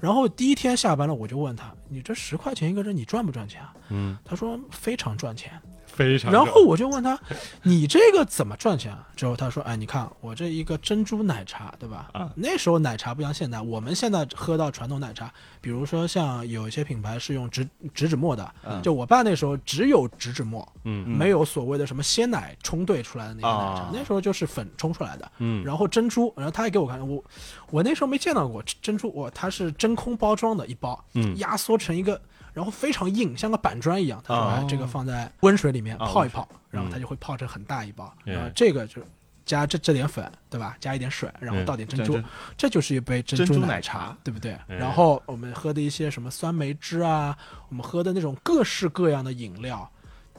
然后第一天下班了我就问他，你这十块钱一个人你赚不赚钱啊？嗯，他说非常赚钱。非常，然后我就问他，你这个怎么赚钱啊？之后他说，哎，你看我这一个珍珠奶茶，对吧？啊那时候奶茶不像现在，我们现在喝到传统奶茶，比如说像有一些品牌是用植植脂末的，嗯就我爸那时候只有植脂末，嗯没有所谓的什么鲜奶冲兑出来的那个奶茶，啊那时候就是粉冲出来的。嗯，然后珍珠，然后他还给我看，我我那时候没见到过珍珠，我，它是真空包装的一包，嗯压缩成一个，然后非常硬，像个板砖一样。他说、这个放在温水里面啊泡一泡，然后嗯。它就会泡成很大一包，哎然后这个就加这这点粉，对吧？加一点水，然后嗯倒点珍珠，珍珠这就是一杯珍珍珠奶奶茶。对不对？哎然后我们喝的一些什么酸梅汁啊，我们喝的那种各式各样的饮料，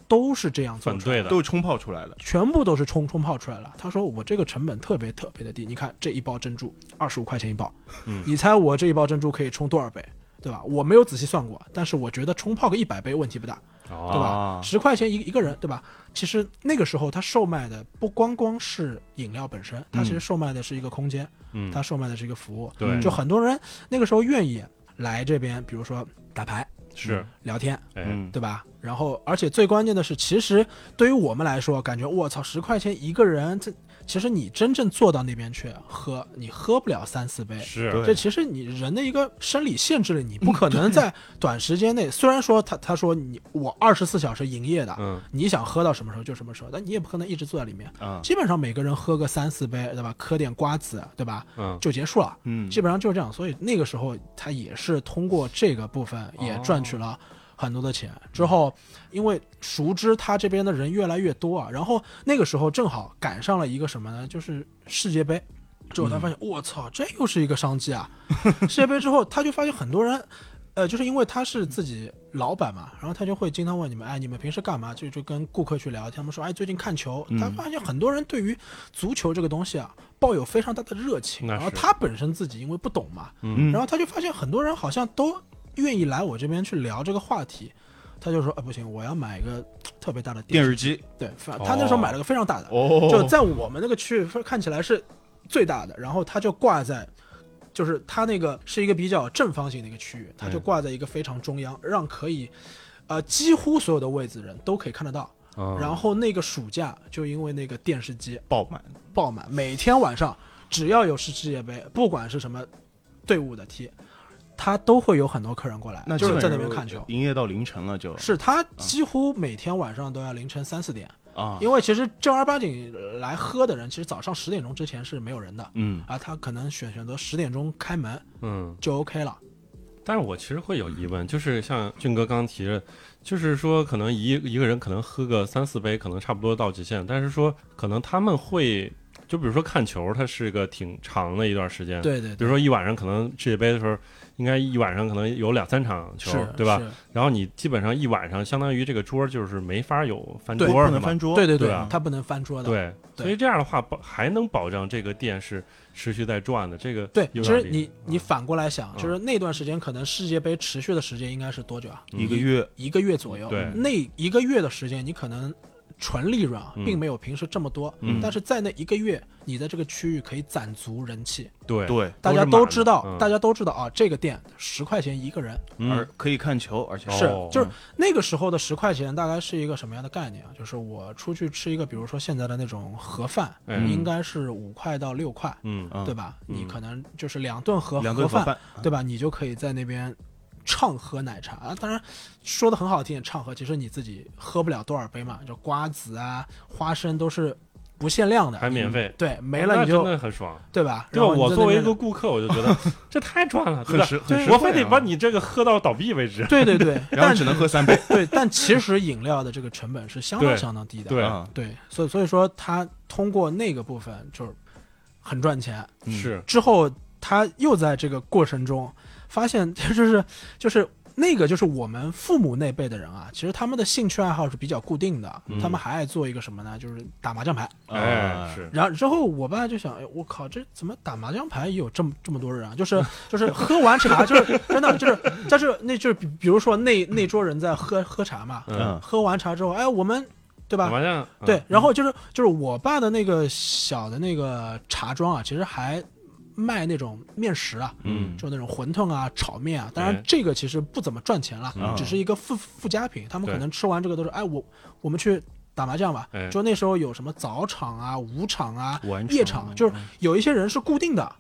都是这样做出来的。反对的。都是冲泡出来的，全部都是冲冲泡出来了。他说我这个成本特别特别的低，你看这一包珍珠二十五块钱一包，嗯。你猜我这一包珍珠可以冲多少杯，对吧？我没有仔细算过，但是我觉得冲泡个一百杯问题不大，对哦，吧啊？十块钱一一个人，对吧？其实那个时候他售卖的不光光是饮料本身，他其实售卖的是一个空间，嗯，他售卖的是一个服务。对，就很多人那个时候愿意来这边，比如说打牌、是，聊天，哎，嗯，对吧？然后，而且最关键的是，其实对于我们来说，感觉我操，十块钱一个人，这其实你真正坐到那边去喝，你喝不了三四杯。是，对这其实你人的一个生理限制了你，不可能在 短时间内。虽然说他他说你我二十四小时营业的，嗯，你想喝到什么时候就什么时候，但你也不可能一直坐在里面。嗯，基本上每个人喝个三四杯，对吧？嗑点瓜子，对吧？嗯，就结束了。嗯，基本上就是这样。所以那个时候他也是通过这个部分也赚取了很多的钱。之后，因为熟知他这边的人越来越多啊，然后那个时候正好赶上了一个什么呢？就是世界杯。之后他发现，我、操，这又是一个商机啊！世界杯之后，他就发现很多人。呃，就是因为他是自己老板嘛，然后他就会经常问你们，哎，你们平时干嘛？就就跟顾客去聊天，他们说，哎，最近看球。他发现很多人对于足球这个东西啊，抱有非常大的热情。然后他本身自己因为不懂嘛，嗯然后他就发现很多人好像都愿意来我这边去聊这个话题。他就说，哎，不行，我要买一个特别大的视电视机。对，他那时候买了个非常大的，哦，就在我们那个区域看起来是最大的，然后他就挂在，就是他那个是一个比较正方形的一个区域，他就嗯挂在一个非常中央，让可以，呃，几乎所有的位置人都可以看得到。嗯然后那个暑假就因为那个电视机爆满，爆满，每天晚上只要有是世界杯，不管是什么队伍的踢，他都会有很多客人过来，那就是在那边看球。营业到凌晨了就，是他几乎每天晚上都要凌晨三四点，啊，因为其实正儿八经来喝的人，其实早上十点钟之前是没有人的。嗯。啊，他可能选选择十点钟开门嗯，就 OK 了。但是我其实会有疑问，就是像俊哥刚刚提的，就是说可能一一个人可能喝个三四杯，可能差不多到极限，但是说可能他们会就比如说看球，它是个挺长的一段时间。，对对对，比如说一晚上可能世界杯的时候，应该一晚上可能有两三场球，对吧？然后你基本上一晚上，相当于这个桌就是没法有翻桌的嘛不能翻。桌。对对对啊它不能翻桌的。对，对所以这样的话保还能保证这个店是持续在转的。这个对，其实你你嗯反过来想，嗯就是那段时间可能世界杯持续的时间应该是多久啊？一个月，一个月左右。对那一个月的时间，你可能纯利润啊，嗯。并没有平时这么多，嗯。但是在那一个月，你在这个区域可以攒足人气。对。对，大家都知道，嗯。大家都知道啊，这个店十块钱一个人，而嗯可以看球，而且是哦。就是那个时候的十块钱大概是一个什么样的概念啊？就是我出去吃一个，比如说现在的那种盒饭，哎应该是五块到六块，对吧？嗯。你可能就是两顿盒两顿盒饭，饭，对吧？你就可以在那边畅喝奶茶啊。当然说的很好听，畅喝，其实你自己喝不了多少杯嘛，就瓜子啊、花生都是不限量的，还免费，对，没了你就的很爽。对吧？对吧？然后我作为一个顾客，我就觉得 这太赚了，很实？很实我非得把你这个喝到倒闭为止。对对对，但然后只能喝三杯。对，但其实饮料的这个成本是相当相当低的，对啊对，所以所以说他通过那个部分就是很赚钱，嗯是，之后他又在这个过程中发现，就是就是那个就是我们父母那辈的人啊，其实他们的兴趣爱好是比较固定的，嗯他们还爱做一个什么呢？就是打麻将牌。哎，啊是，然后之后我爸就想，哎，我靠，这怎么打麻将牌也有这么这么多人啊？就是就是喝完茶，就是真的就是但是那就是比比如说那那桌人在喝喝茶嘛，嗯，喝完茶之后，哎，我们对吧？麻将，对，然后就是就是我爸的那个小的那个茶庄啊，其实还卖那种面食啊，嗯，就那种馄饨啊、炒面啊。当然哎这个其实不怎么赚钱了，嗯只是一个附附加品。他们可能吃完这个都是，哎，我我们去打麻将吧。哎就那时候有什么早场啊、午场啊、夜场，就是有一些人是固定的，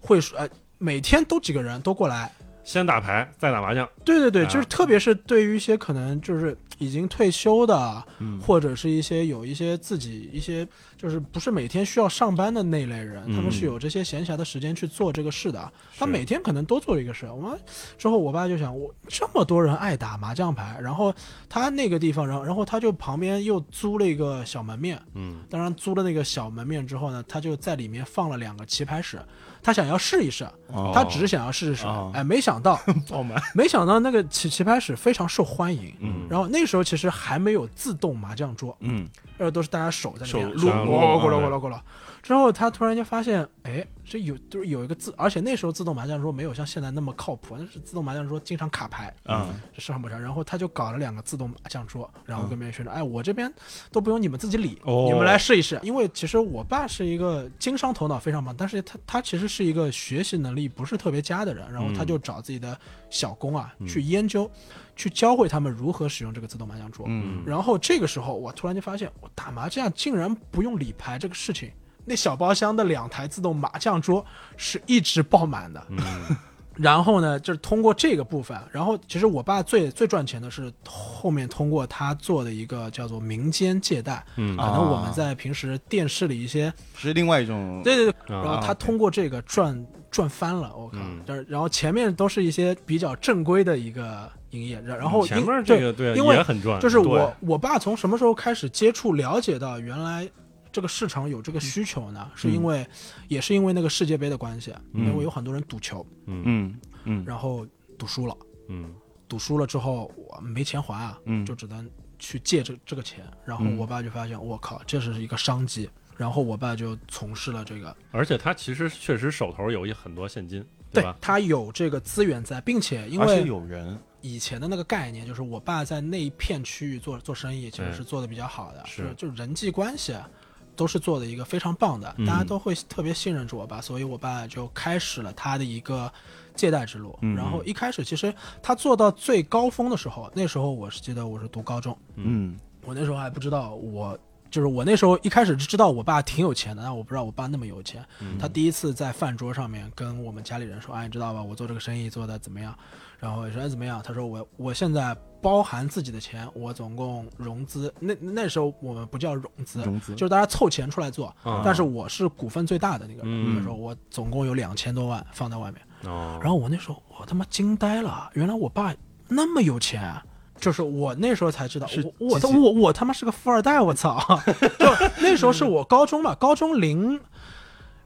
会说，哎，每天都几个人都过来。先打牌，再打麻将，对对对，啊就是特别是对于一些可能就是已经退休的，嗯或者是一些有一些自己一些就是不是每天需要上班的那类人，他们是有这些闲暇的时间去做这个事的。他每天可能都做一个事。我们之后我爸就想，我这么多人爱打麻将牌，然后他那个地方，然后然后他就旁边又租了一个小门面。嗯，当然租了那个小门面之后呢，他就在里面放了两个棋牌室，他想要试一试，哦。他只是想要试试，哦。哎，没想到 爆满，没想到那个棋棋牌室非常受欢迎。嗯。然后那时候其实还没有自动麻将桌，嗯，然后都是大家手在那边手撸，手咕噜咕噜嗯。咕噜。之后他突然间发现，哎，这有就是有一个自，而且那时候自动麻将桌没有像现在那么靠谱，那是自动麻将桌经常卡牌，嗯，这上不上。然后他就搞了两个自动麻将桌，然后嗯跟别人宣传，哎，我这边都不用你们自己理，哦。你们来试一试。因为其实我爸是一个经商头脑非常棒，但是他他其实是一个学习能力不是特别佳的人，然后他嗯。就找自己的小工啊、嗯。去研究，去教会他们如何使用这个自动麻将桌。嗯。然后这个时候，我突然就发现，我打麻将竟然不用理牌这个事情。那小包厢的两台自动麻将桌是一直爆满的。嗯，然后呢，就是通过这个部分，然后其实我爸最最赚钱的是后面通过他做的一个叫做民间借贷，嗯。可能我们在平时电视里一些，是另外一种，对对对，啊然后他通过这个赚赚翻了，我靠嗯！但是然后前面都是一些比较正规的一个营业，然然后前面这个对因为也很赚，就是我我爸从什么时候开始接触了解到原来这个市场有这个需求呢？是因为也是因为那个世界杯的关系，因为有很多人赌球，嗯嗯嗯然后赌输了，嗯赌输了之后我没钱还啊，嗯就只能去借这这个钱，然后嗯我爸就发现我靠，这是一个商机。然后我爸就从事了这个，而且他其实确实手头有一很多现金，对吧？他有这个资源在，并且因为有人，以前的那个概念，就是我爸在那一片区域做做生意，其实嗯是做的比较好的，是就就人际关系啊都是做的一个非常棒的，嗯大家都会特别信任着我爸，所以我爸就开始了他的一个借贷之路。嗯然后一开始其实他做到最高峰的时候，那时候我是记得我是读高中，嗯我那时候还不知道我。就是我那时候一开始是知道我爸挺有钱的，但我不知道我爸那么有钱。嗯他第一次在饭桌上面跟我们家里人说：“哎，你知道吧？我做这个生意做的怎么样？”然后我说：“哎，怎么样？”他说：“我我现在包含自己的钱，我总共融资。那那时候我们不叫融资，融资就是大家凑钱出来做。啊但是我是股份最大的那个人，嗯说我总共有两千多万放在外面。哦，然后我那时候我他妈惊呆了，原来我爸那么有钱啊，就是我那时候才知道，我我我我他妈是个富二代，我操！就那时候是我高中嘛，高中零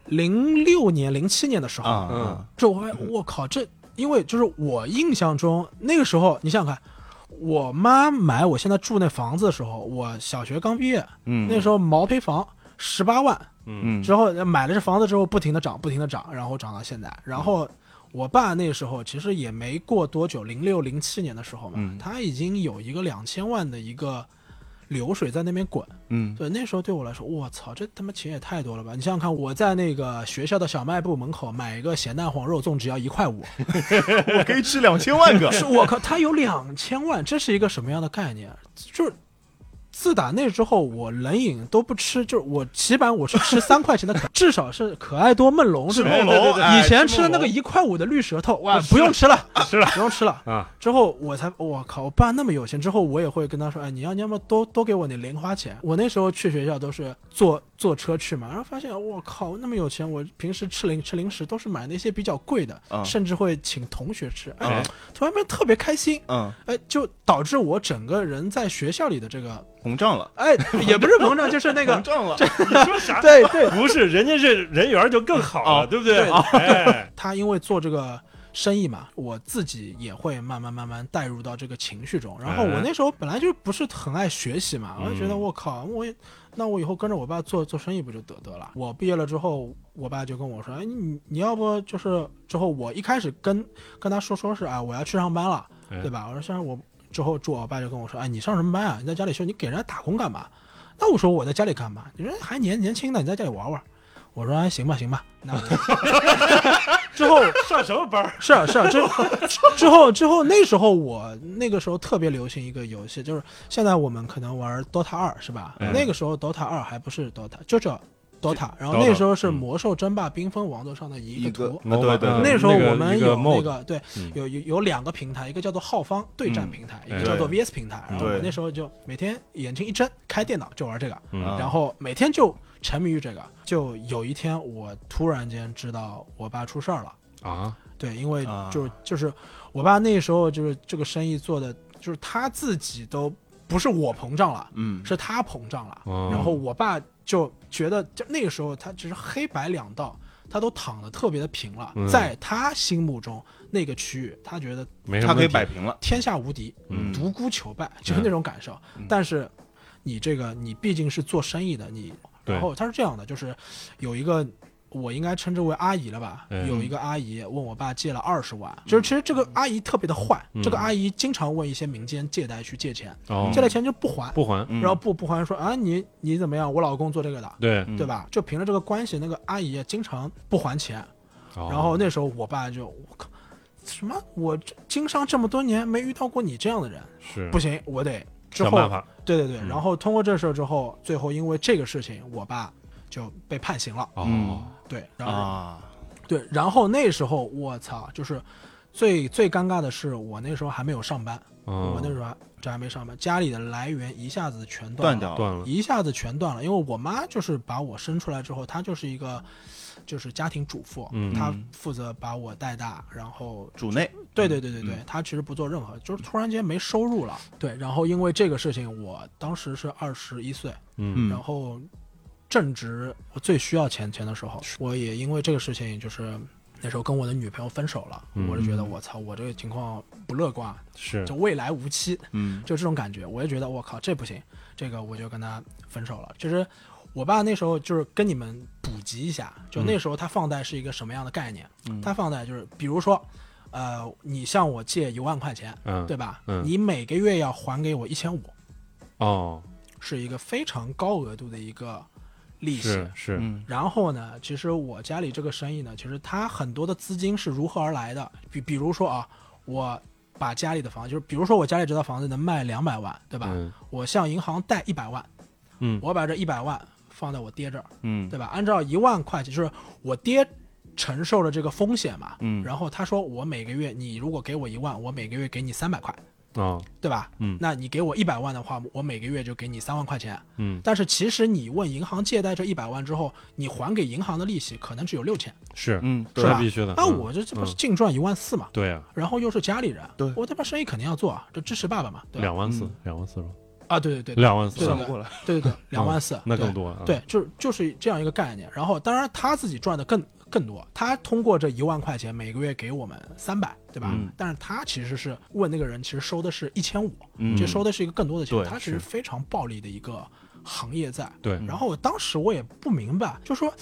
零六年、零七年的时候，啊，嗯嗯这我我靠，这因为就是我印象中那个时候，你想想看，我妈买我现在住那房子的时候，我小学刚毕业，嗯，那时候毛坯房十八万，嗯之后买了这房子之后，不停的涨，不停的涨，然后涨到现在。然后我爸那时候其实也没过多久，零六零七年的时候嘛，嗯他已经有一个两千万的一个流水在那边滚。嗯对，那时候对我来说，我操，这他妈钱也太多了吧！你想想看，我在那个学校的小卖部门口买一个咸蛋黄肉粽，只要一块五，我可以吃两千万个，是我靠，他有两千万，这是一个什么样的概念？就是自打那之后，我冷饮都不吃，就是我起码我是吃三块钱的可，至少是可爱多梦龙是吧？梦龙，哎以前吃的那个，一块五的绿舌头，哇，不用吃了，吃了不用吃了。啊，之后我才，我靠，我爸那么有钱，之后我也会跟他说，哎，你要你要么多多给我点零花钱。我那时候去学校都是坐坐车去嘛，然后发现我靠，那么有钱，我平时吃零吃零食都是买那些比较贵的，嗯。甚至会请同学吃，哎，哎，突然间特别开心，嗯，哎，就导致我整个人在学校里的这个，膨胀了，哎，也不是膨胀，就是那个 膨，胀了，你说啥？对对，不是，人家这人缘就更好了，哦。对不对？对。哎，他因为做这个生意嘛，我自己也会慢慢慢慢带入到这个情绪中。然后我哎那时候本来就不是很爱学习嘛，我就觉得嗯。我靠，我也那我以后跟着我爸做做生意不就得得了？我毕业了之后，我爸就跟我说，哎，你你要不就是之后我一开始跟跟他说说是啊，我要去上班了，哎对吧？我说像我之后住我爸就跟我说，哎，你上什么班啊？你在家里休，你给人家打工干嘛？那我说我在家里干嘛？你说还年年轻呢，你在家里玩玩。我说哎，行吧，行吧，那我之后上什么班儿？是啊是啊，之后之后 之后那时候我那个时候特别流行一个游戏，就是现在我们可能玩 DOTA 二是吧？嗯那个时候 DOTA 二还不是 DOTA，就叫 DOTA，然后那时候是嗯魔兽争霸冰封王座上的一一个个图。啊对对嗯那时候我们有那个对嗯有有有两个平台，一个叫做浩方对战平台，一个哎叫做 VS 平台。然后我对那时候就每天眼睛一睁，开电脑就玩这个，然后每天就沉迷于这个。就有一天我突然间知道我爸出事儿了。啊，对，因为啊就就是我爸那时候就是这个生意做的，就是他自己都不是我膨胀了，嗯，是他膨胀了。哦然后我爸就觉得，就那个时候他只是黑白两道，他都躺得特别的平了，嗯在他心目中那个区域，他觉得他可以没什么问题摆平了，天下无敌，嗯独孤求败，就是那种感受。嗯但是你这个你毕竟是做生意的，你对然后他是这样的，就是有一个我应该称之为阿姨了吧？嗯有一个阿姨问我爸借了二十万，就是其实这个阿姨特别的坏，嗯这个阿姨经常问一些民间借贷去借钱，哦借了钱就不还，不还，嗯然后不不还说啊你你怎么样？我老公做这个的。对，嗯对吧？就凭着这个关系，那个阿姨经常不还钱，然然后那时候我爸就我靠，什么我经商这么多年没遇到过你这样的人，是不行，我得之后想办法，对对对，嗯。然后通过这事儿之后，最后因为这个事情，我爸就被判刑了。哦，对，然后、啊，对，然后那时候我操，就是最最尴尬的是，我那时候还没有上班，哦。我那时候这还没上班，家里的来源一下子全断了，断掉了，断了，一下子全断了。因为我妈就是把我生出来之后，她就是一个就是家庭主妇，嗯她嗯。负责把我带大，然后主内，对对对对对嗯，他其实不做任何，就是突然间没收入了。对，然后因为这个事情，我当时是二十一岁，嗯。然后正值我最需要钱钱的时候，我也因为这个事情，就是那时候跟我的女朋友分手了，嗯我就觉得我操，我这个情况不乐观，是就未来无期，嗯就这种感觉，我就觉得我靠，这不行，这个我就跟他分手了。其实我爸那时候就是跟你们普及一下，就那时候他放贷是一个什么样的概念？嗯他放贷就是比如说，呃，你向我借一万块钱，嗯对吧？嗯你每个月要还给我一千五，哦是一个非常高额度的一个利息。是是嗯然后呢，其实我家里这个生意呢，其实它很多的资金是如何而来的？比比如说啊，我把家里的房，就是比如说我家里这套房子能卖两百万，对吧？嗯我向银行贷一百万，嗯我把这一百万放在我爹这儿，嗯对吧？按照一万块钱，就是我爹承受了这个风险嘛。嗯然后他说我每个月你如果给我一万，我每个月给你三百块，啊，对吧？嗯那你给我一百万的话，我每个月就给你三万块钱。嗯，但是其实你问银行借贷这一百万之后，你还给银行的利息可能只有六千，是，嗯，是吧那必须的。那嗯我这这不是嗯净赚一万四嘛？对啊，然后又是家里人，对我这边生意肯定要做啊，这支持爸爸嘛，对？两万四嗯，两万四是吧？啊，对对对对两万四，算不过来。对对对，两万四，那更多啊。对，就是就是这样一个概念。然后当然他自己赚的更更多，他通过这一万块钱每个月给我们三百，对吧？嗯。但是他其实是问那个人，其实收的是一千五，嗯。其实收的是一个更多的钱，对他其实非常暴利的一个行业在。对，然后我当时我也不明白，就说，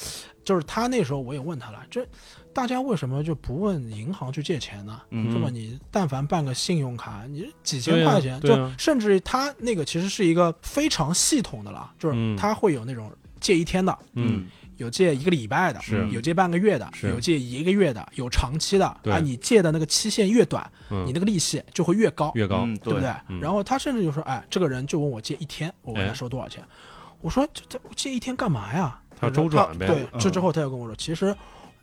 就是他那时候我也问他了，这大家为什么就不问银行去借钱呢？嗯。这么你但凡办个信用卡，你几千块钱，就甚至他那个其实是一个非常系统的了，就是嗯。他会有那种借一天的，嗯，有借一个礼拜的，是有借半个月的，是有借一个月的，有长期的对啊，你借的那个期限越短，嗯你那个利息就会越高，越高，嗯对不对？嗯然后他甚至就说，哎，这个人就问我借一天，我问他哎收多少钱，我说这这借一天干嘛呀？他周转呗对，嗯这之后他又跟我说，其实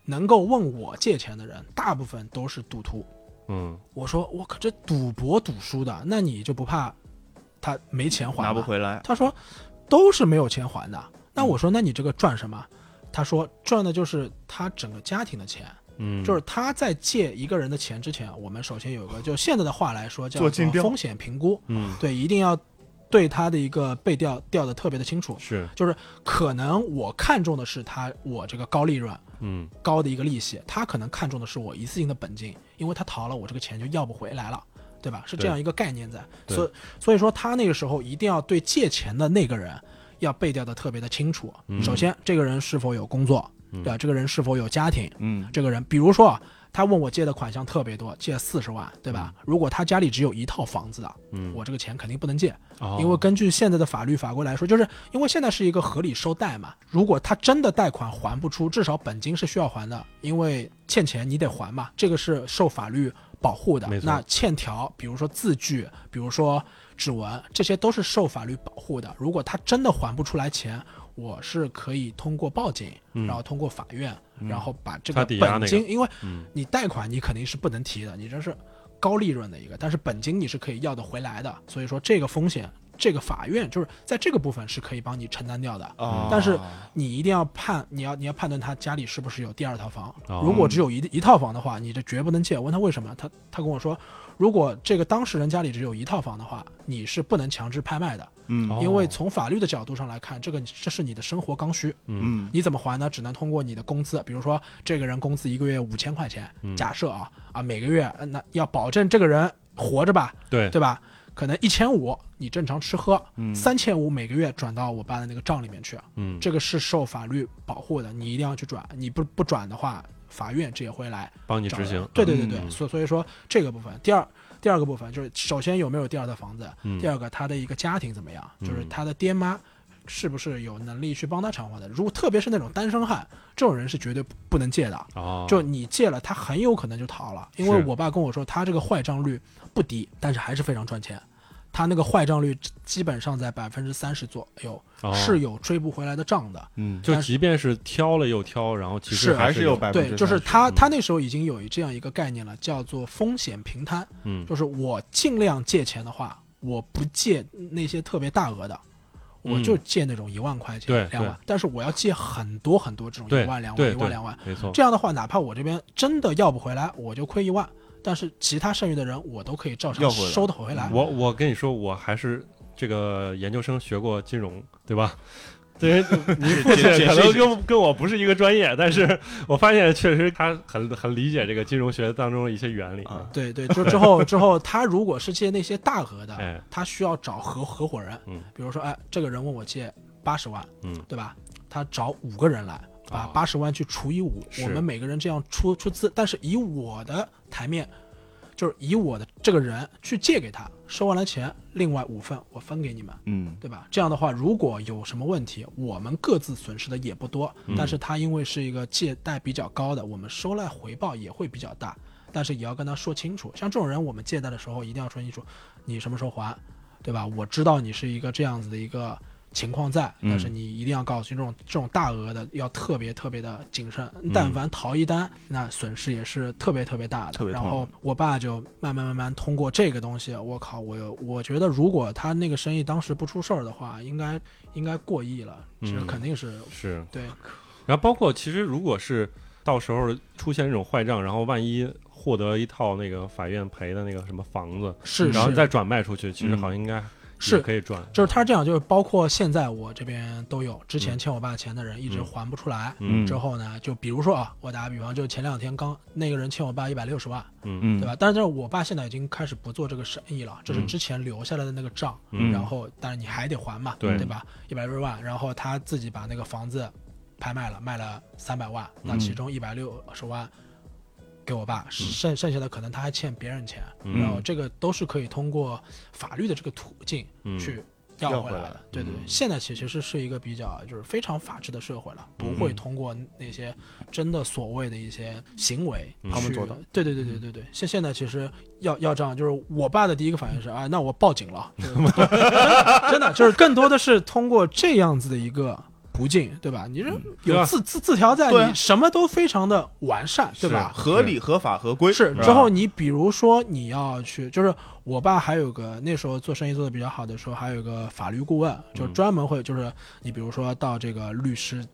能够问我借钱的人，大部分都是赌徒。嗯，我说我可这赌博赌输的，那你就不怕他没钱还？拿不回来。他说都是没有钱还的。那我说那你这个赚什么？他说赚的就是他整个家庭的钱，嗯，就是他在借一个人的钱之前，我们首先有个就现在的话来说叫做风险评估，嗯对，一定要对他的一个背调调的特别的清楚。是，就是可能我看中的是他我这个高利润嗯高的一个利息，他可能看中的是我一次性的本金，因为他逃了，我这个钱就要不回来了。对吧？是这样一个概念在，所以所以说他那个时候一定要对借钱的那个人要背调的特别的清楚。嗯首先，这个人是否有工作，嗯对吧？这个人是否有家庭？嗯这个人，比如说啊他问我借的款项特别多，借四十万，对吧？如果他家里只有一套房子的，嗯，我这个钱肯定不能借，哦因为根据现在的法律法规来说，就是因为现在是一个合理收贷嘛。如果他真的贷款还不出，至少本金是需要还的，因为欠钱你得还嘛，这个是受法律保护的那欠条，比如说字据，比如说指纹，这些都是受法律保护的。如果他真的还不出来钱，我是可以通过报警，嗯然后通过法院，然后把这个他抵押那个本金，因为嗯你贷款你肯定是不能提的，你这是高利润的一个，但是本金你是可以要得回来的，所以说这个风险，这个法院就是在这个部分是可以帮你承担掉的。啊，但是你一定要判，你要你要判断他家里是不是有第二套房。哦如果只有一一套房的话，你这绝不能借。我问他为什么，他他跟我说，如果这个当事人家里只有一套房的话，你是不能强制拍卖的，嗯。哦因为从法律的角度上来看，这个这是你的生活刚需。嗯。你怎么还呢？只能通过你的工资，比如说这个人工资一个月五千块钱，嗯假设啊啊每个月呃那要保证这个人活着吧，对。对吧？可能一千五你正常吃喝，嗯。三千五每个月转到我爸的那个账里面去，嗯。这个是受法律保护的，你一定要去转，你不不转的话，法院这也会来帮你执行，对对对对，嗯所所以说这个部分，第二第二个部分就是首先有没有第二套房子，嗯第二个他的一个家庭怎么样，就是嗯他的爹妈是不是有能力去帮他偿还的。如果特别是那种单身汉，这种人是绝对不不能借的。哦，就你借了，他很有可能就逃了，因为我爸跟我说，他这个坏账率不低，但是还是非常赚钱。他那个坏账率基本上在百分之三十左右，哦。是有追不回来的账的。嗯。就但是即便是挑了又挑，然后其实是还是是有百分之对，就是他，嗯。他那时候已经有这样一个概念了，叫做风险平摊。嗯。就是我尽量借钱的话，我不借那些特别大额的，我嗯就借那种一万块钱、对两万，但是我要借很多很多这种对一万、两万、对一万、两万。没错，这样的话，哪怕我这边真的要不回来，我就亏一万，但是其他剩余的人我都可以照常收得回来。我我跟你说，我还是这个研究生学过金融，对吧？对，你父亲可能跟跟我不是一个专业，但是我发现确实他很很理解这个金融学当中的一些原理。啊对对，就之后 之后，他如果是借那些大额的，哎他需要找合合伙人，嗯比如说，哎，这个人问我借八十万，嗯对吧？他找五个人来，把啊八十万去除以五，是我们每个人这样出出资，但是以我的台面，就是以我的这个人去借给他，收完了钱，另外五份我分给你们，嗯对吧？这样的话，如果有什么问题，我们各自损失的也不多，嗯但是他因为是一个借贷比较高的，我们收来回报也会比较大，但是也要跟他说清楚。像这种人，我们借贷的时候一定要说清楚，你什么时候还，对吧？我知道你是一个这样子的一个情况在，嗯但是你一定要告诉这种这种大额的要特别特别的谨慎，嗯但凡逃一单，那损失也是特别特别大的。然后我爸就慢慢慢慢通过这个东西，我靠，我有我觉得如果他那个生意当时不出事儿的话，应该应该过亿了，其实嗯肯定是、是。对。然后包括其实如果是到时候出现这种坏账，然后万一获得一套那个法院赔的那个什么房子，是是然后再转卖出去，其实嗯好像应该是可以赚。就是他这样，就是包括现在我这边都有，之前嗯欠我爸钱的人一直嗯还不出来，嗯之后呢，就比如说啊，我打个比方，就前两天刚那个人欠我爸一百六十万，嗯嗯，对吧？但是我爸现在已经开始不做这个生意了，这是嗯之前留下来的那个账，嗯然后但是你还得还嘛，对对吧？一百六十万，然后他自己把那个房子拍卖了，卖了三百万，那嗯其中一百六十万给我爸，嗯。剩剩下的可能他还欠别人钱，嗯。然后这个都是可以通过法律的这个途径嗯。去要回来的。对对现在其实是一个比较就是非常法治的社会了，不会嗯。通过那些真的所谓的一些行为他们做的。对对对对对对，现现在其实要要这样，就是我爸的第一个反应是啊，那我报警了，真的就是更多的是通过这样子的一个。途径对吧？你这有字字字条在，你什么都非常的完善，对吧？合理、合法、合规。是，之后你比如说你要去，就是我爸还有个那时候做生意做的比较好的时候，还有个法律顾问，就嗯。专门会就是你比如说到这个律师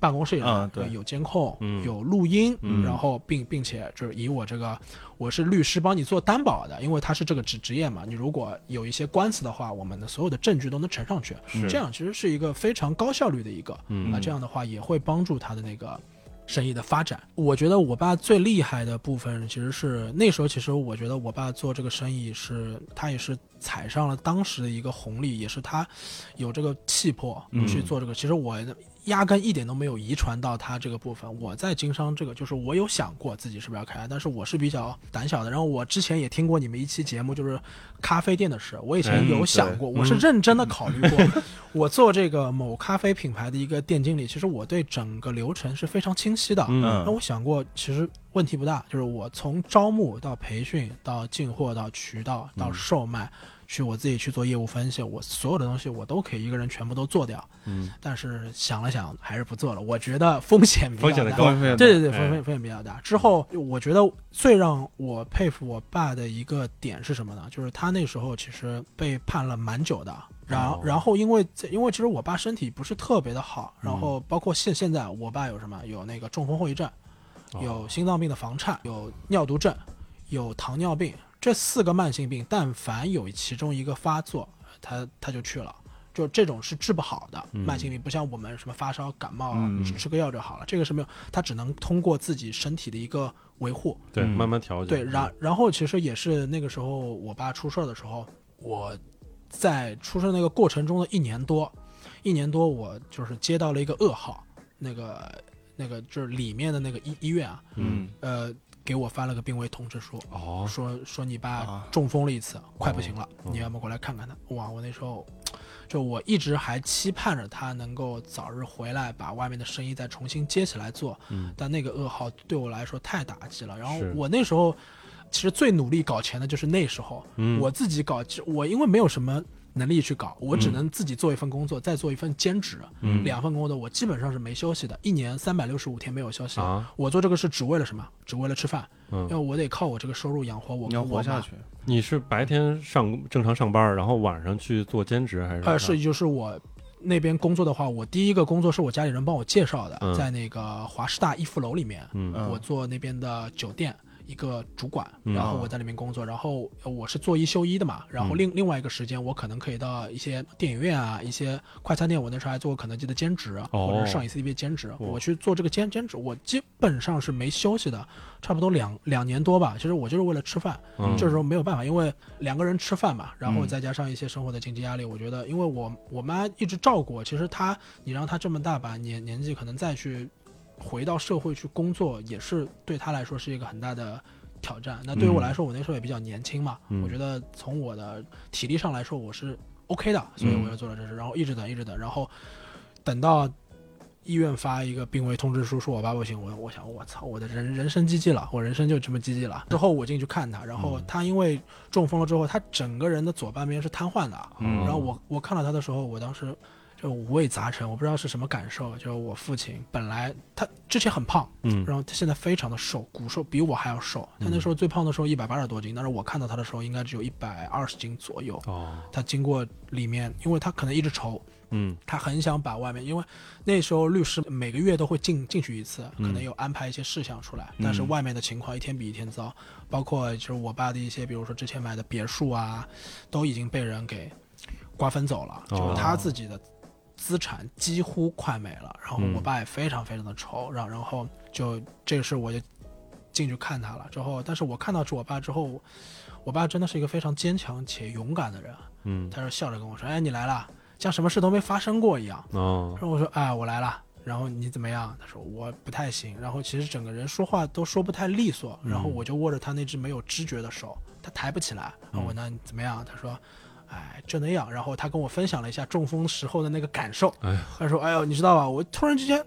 办公室里来，嗯对。有监控，嗯。有录音，嗯。然后并并且就是以我这个我是律师帮你做担保的，因为他是这个职职业嘛，你如果有一些官司的话，我们的所有的证据都能呈上去，是这样其实是一个非常高效率的一个，嗯啊这样的话也会帮助他的那个生意的发展。我觉得我爸最厉害的部分其实是那时候，其实我觉得我爸做这个生意是他也是踩上了当时的一个红利，也是他有这个气魄嗯去做这个。其实我压根一点都没有遗传到他这个部分。我在经商这个，就是我有想过自己是不是要开，但是我是比较胆小的。然后我之前也听过你们一期节目，就是咖啡店的事。我以前嗯有想过，对我是认真的考虑过，我做这个某咖啡品牌的一个店经理，其实我对整个流程是非常清晰的。嗯那我想过，其实问题不大，就是我从招募到培训到进货到渠道到嗯售卖，去我自己去做业务分析，我所有的东西我都可以一个人全部都做掉。嗯但是想了想，还是不做了。我觉得风险比较大风险的高高费对对对，哎风险风险比较大。之后，我觉得最让我佩服我爸的一个点是什么呢？就是他那时候其实被判了蛮久的。然然后因为因为其实我爸身体不是特别的好，然嗯后包括现现在我爸有什么有那个中风后遗症，哦有心脏病的房颤，有尿毒症，有糖尿病，这四个慢性病，但凡有其中一个发作，他他就去了。就这种是治不好的嗯慢性病，不像我们什么发烧、感冒啊，嗯吃吃个药就好了。这个是没有，他只能通过自己身体的一个维护。对，嗯慢慢调节。对，然然后其实也是那个时候我爸出事儿的时候，我在出事那个过程中的一年多，一年多我就是接到了一个噩耗，那个那个就是里面的那个医医院啊，嗯呃，给我发了个病危通知书，哦。说说你爸啊。中风了一次，快不行了，哦你要么过来看看他。哇，我那时候就我一直还期盼着他能够早日回来，把外面的生意再重新接起来做，嗯。但那个噩耗对我来说太打击了。然后我那时候其实最努力搞钱的就是那时候，嗯。我自己搞，我因为没有什么能力去搞，我只嗯能自己做一份工作，再做一份兼职，嗯两份工作，我基本上是没休息的，一年三百六十五天没有休息。啊我做这个是只为了什么？只为了吃饭，嗯因为我得靠我这个收入养活我你要。活下去。你是白天上正常上班，然后晚上去做兼职还是？呃，是就是我那边工作的话，我第一个工作是我家里人帮我介绍的，嗯在那个华师大逸夫楼里面，我做那边的酒店一个主管，嗯。然后我在里面工作，然后呃我是做一休一的嘛，然后嗯另另外一个时间我可能可以到一些电影院啊，一些快餐店，我那时候还做过肯德基的兼职，哦。或者上一 CCTV 兼职，我去做这个兼兼职，我基本上是没休息的，差不多两两年多吧。其实我就是为了吃饭，嗯。这时候没有办法，因为两个人吃饭嘛，然后嗯再加上一些生活的经济压力，我觉得，因为我我妈一直照顾我，其实她你让她这么大把年年纪，可能再去回到社会去工作，也是对他来说是一个很大的挑战。那对于我来说，我那时候也比较年轻嘛，嗯我觉得从我的体力上来说，我是 OK 的，所以我就做了这事，然后一直等，一直等，然后等到。医院发一个病危通知书，说我爸不行，我我想我操，我的人人生寂寂了，我人生就这么寂寂了。之后我进去看他，然后嗯他因为中风了之后，他整个人的左半边是瘫痪的。嗯然后我我看到他的时候，我当时就五味杂陈，我不知道是什么感受。就我父亲本来他之前很胖，嗯然后他现在非常的瘦，骨瘦，比我还要瘦。他那时候最胖的时候一百八十多斤，但是我看到他的时候应该只有一百二十斤左右。哦，他经过里面，因为他可能一直愁，嗯他很想把外面，因为那时候律师每个月都会进进去一次，可能有安排一些事项出来，但是外面的情况一天比一天糟，包括就是我爸的一些，比如说之前买的别墅啊，都已经被人给瓜分走了，哦就是他自己的资产几乎快没了，然后嗯我爸也非常非常的愁，然后然后就这个事我就进去看他了之后，但是我看到是我爸之后，我爸真的是一个非常坚强且勇敢的人，嗯他就笑着跟我说：“哎，你来了，像什么事都没发生过一样。”哦然后我说：“哎，我来了。”然后你怎么样？他说我不太行。然后其实整个人说话都说不太利索。然后我就握着他那只没有知觉的手，他抬不起来。然后我问他怎么样？他说：“哎，就那样。”然后他跟我分享了一下中风时候的那个感受。哎他说：“哎呦，你知道吧？我突然之间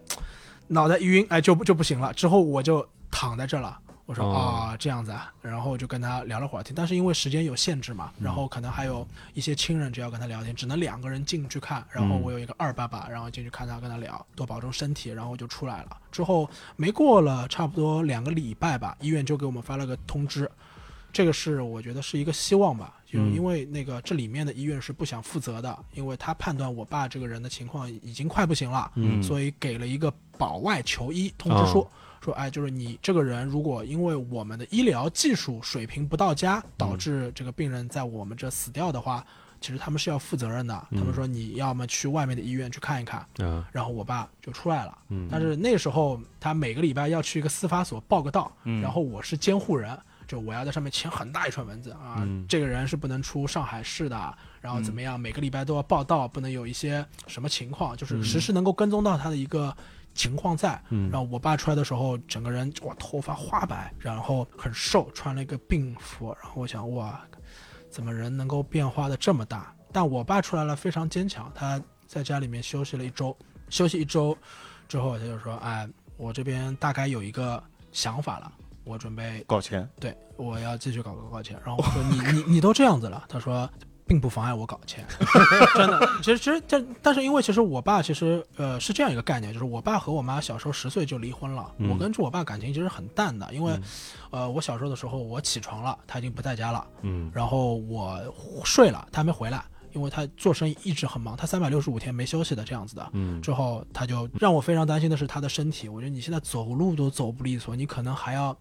脑袋一晕，哎，就不就不行了。之后我就躺在这了。”我说哦啊、这样子啊，然后就跟他聊了会儿天，但是因为时间有限制嘛，然后可能还有一些亲人就要跟他聊天，只能两个人进去看，然后我有一个二爸爸，然后进去看他跟他聊，多保重身体，然后就出来了。之后没过了差不多两个礼拜吧，医院就给我们发了个通知，这个是我觉得是一个希望吧，就嗯因为那个这里面的医院是不想负责的，因为他判断我爸这个人的情况已经快不行了，嗯所以给了一个保外求医通知书，说哎，就是你这个人如果因为我们的医疗技术水平不到家，导致这个病人在我们这死掉的话，其实他们是要负责任的。他们说你要么去外面的医院去看一看，啊然后我爸就出来了。嗯但是那时候他每个礼拜要去一个司法所报个到，嗯然后我是监护人，就我要在上面签很大一串文字啊，嗯。这个人是不能出上海市的，然后怎么样，每个礼拜都要报道，不能有一些什么情况，就是实时能够跟踪到他的一个情况在。嗯。然后我爸出来的时候，整个人哇头发花白，然后很瘦，穿了一个病服，然后我想哇，怎么人能够变化的这么大？但我爸出来了，非常坚强，他在家里面休息了一周，休息一周之后，他就说，哎，我这边大概有一个想法了，我准备搞钱，对，我要继续搞搞搞钱。然后我 说你你你都这样子了，他说并不妨碍我搞钱，真的。其实其实但但是因为其实我爸其实呃是这样一个概念，就是我爸和我妈小时候十岁就离婚了，嗯我跟我爸感情其实很淡的，因为、呃我小时候的时候我起床了，他已经不在家了，嗯然后我睡了，他还没回来。因为他做生意一直很忙，他三百六十五天没休息的这样子的，嗯之后他就让我非常担心的是他的身体。我觉得你现在走路都走不利索，你可能还要，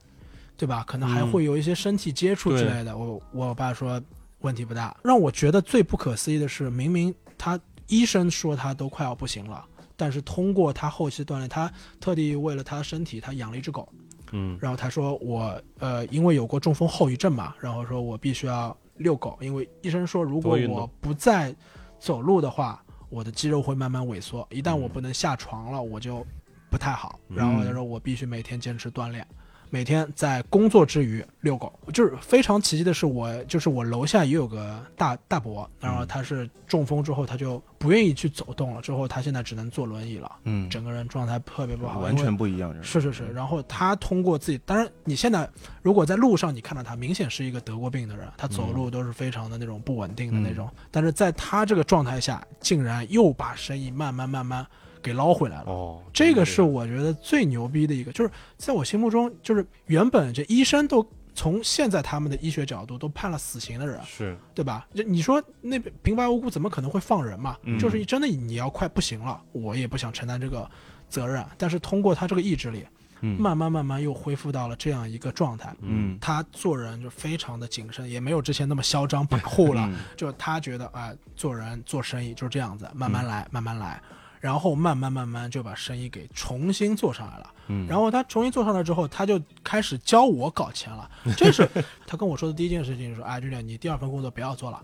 对吧？可能还嗯会有一些身体接触之类的。我我爸说问题不大。让我觉得最不可思议的是，明明他医生说他都快要不行了，但是通过他后期锻炼，他特地为了他的身体，他养了一只狗。嗯然后他说我呃，因为有过中风后遗症嘛，然后说我必须要遛狗，因为医生说如果我不再走路的话，我的肌肉会慢慢萎缩，一旦我不能下床了，我就不太好。嗯然后他说我必须每天坚持锻炼。每天在工作之余遛狗，就是非常奇迹的是我，就是我楼下也有个大大伯，然后他是中风之后他就不愿意去走动了，之后他现在只能坐轮椅了，嗯，整个人状态特别不好，完全不一样。是是是，然后他通过自己，当然你现在如果在路上你看到他，明显是一个得过病的人，他走路都是非常的那种不稳定的那种，但是在他这个状态下，竟然又把生意慢慢慢慢给捞回来了。哦，这个是我觉得最牛逼的一个，就是在我心目中，就是原本这医生都从现在他们的医学角度都判了死刑的人，是对吧？就你说那边平白无故怎么可能会放人嘛？嗯就是真的你要快不行了，我也不想承担这个责任。但是通过他这个意志力，嗯慢慢慢慢又恢复到了这样一个状态。嗯他做人就非常的谨慎，也没有之前那么嚣张跋扈了。嗯就他觉得啊、做人做生意就是这样子，慢慢来，慢慢来，然后慢慢慢慢就把生意给重新做上来了。嗯，然后他重新做上来之后，他就开始教我搞钱了。这是他跟我说的第一件事情，就说：“哎，俊俊，你第二份工作不要做了。”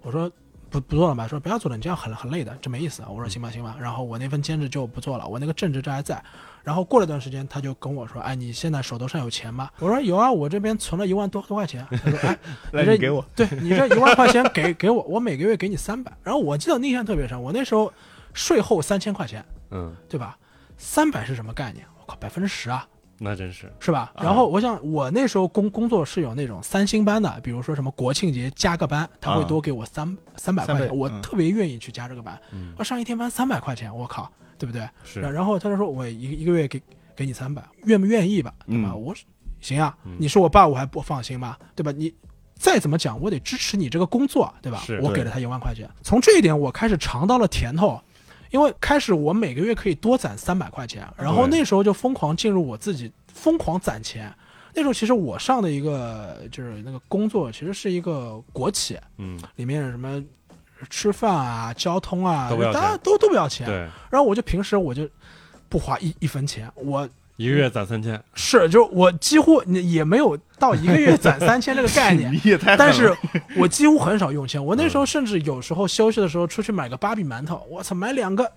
我说：“不不做了吧？”说：“不要做了，你这样很很累的，这没意思啊。”我说：“行吧，行吧。”然后我那份兼职就不做了，我那个正职这还在。然后过了段时间，他就跟我说：“哎，你现在手头上有钱吗？”我说：“有啊，我这边存了一万多多块钱。”他说：“哎，你给我，对你这一万块钱给给我，我每个月给你三百。然后我记得印象特别深，我那时候税后三千块钱，嗯对吧？三百是什么概念？我靠，百分之十啊！那真是是吧？啊然后我想，我那时候工工作是有那种三星班的，比如说什么国庆节加个班，他会啊多给我三三百块钱，我嗯特别愿意去加这个班。嗯我上一天班三百块钱，我靠，对不对？是然然后他就说我一个一个月给给你三百，愿不愿意吧？对吧？嗯我行啊嗯，你是我爸，我还不放心吗？对吧？你再怎么讲，我得支持你这个工作，对吧是？我给了他一万块钱，从这一点我开始尝到了甜头。因为开始我每个月可以多攒三百块钱，然后那时候就疯狂进入我自己疯狂攒钱。那时候其实我上的一个就是那个工作，其实是一个国企，嗯里面什么吃饭啊、交通啊，大家都都不要钱。对，然后我就平时我就不花一一分钱，我一个月攒三千，是就我几乎也没有到一个月攒 三千这个概念但是我几乎很少用钱。我那时候甚至有时候休息的时候出去买个芭比馒头，我操，买两个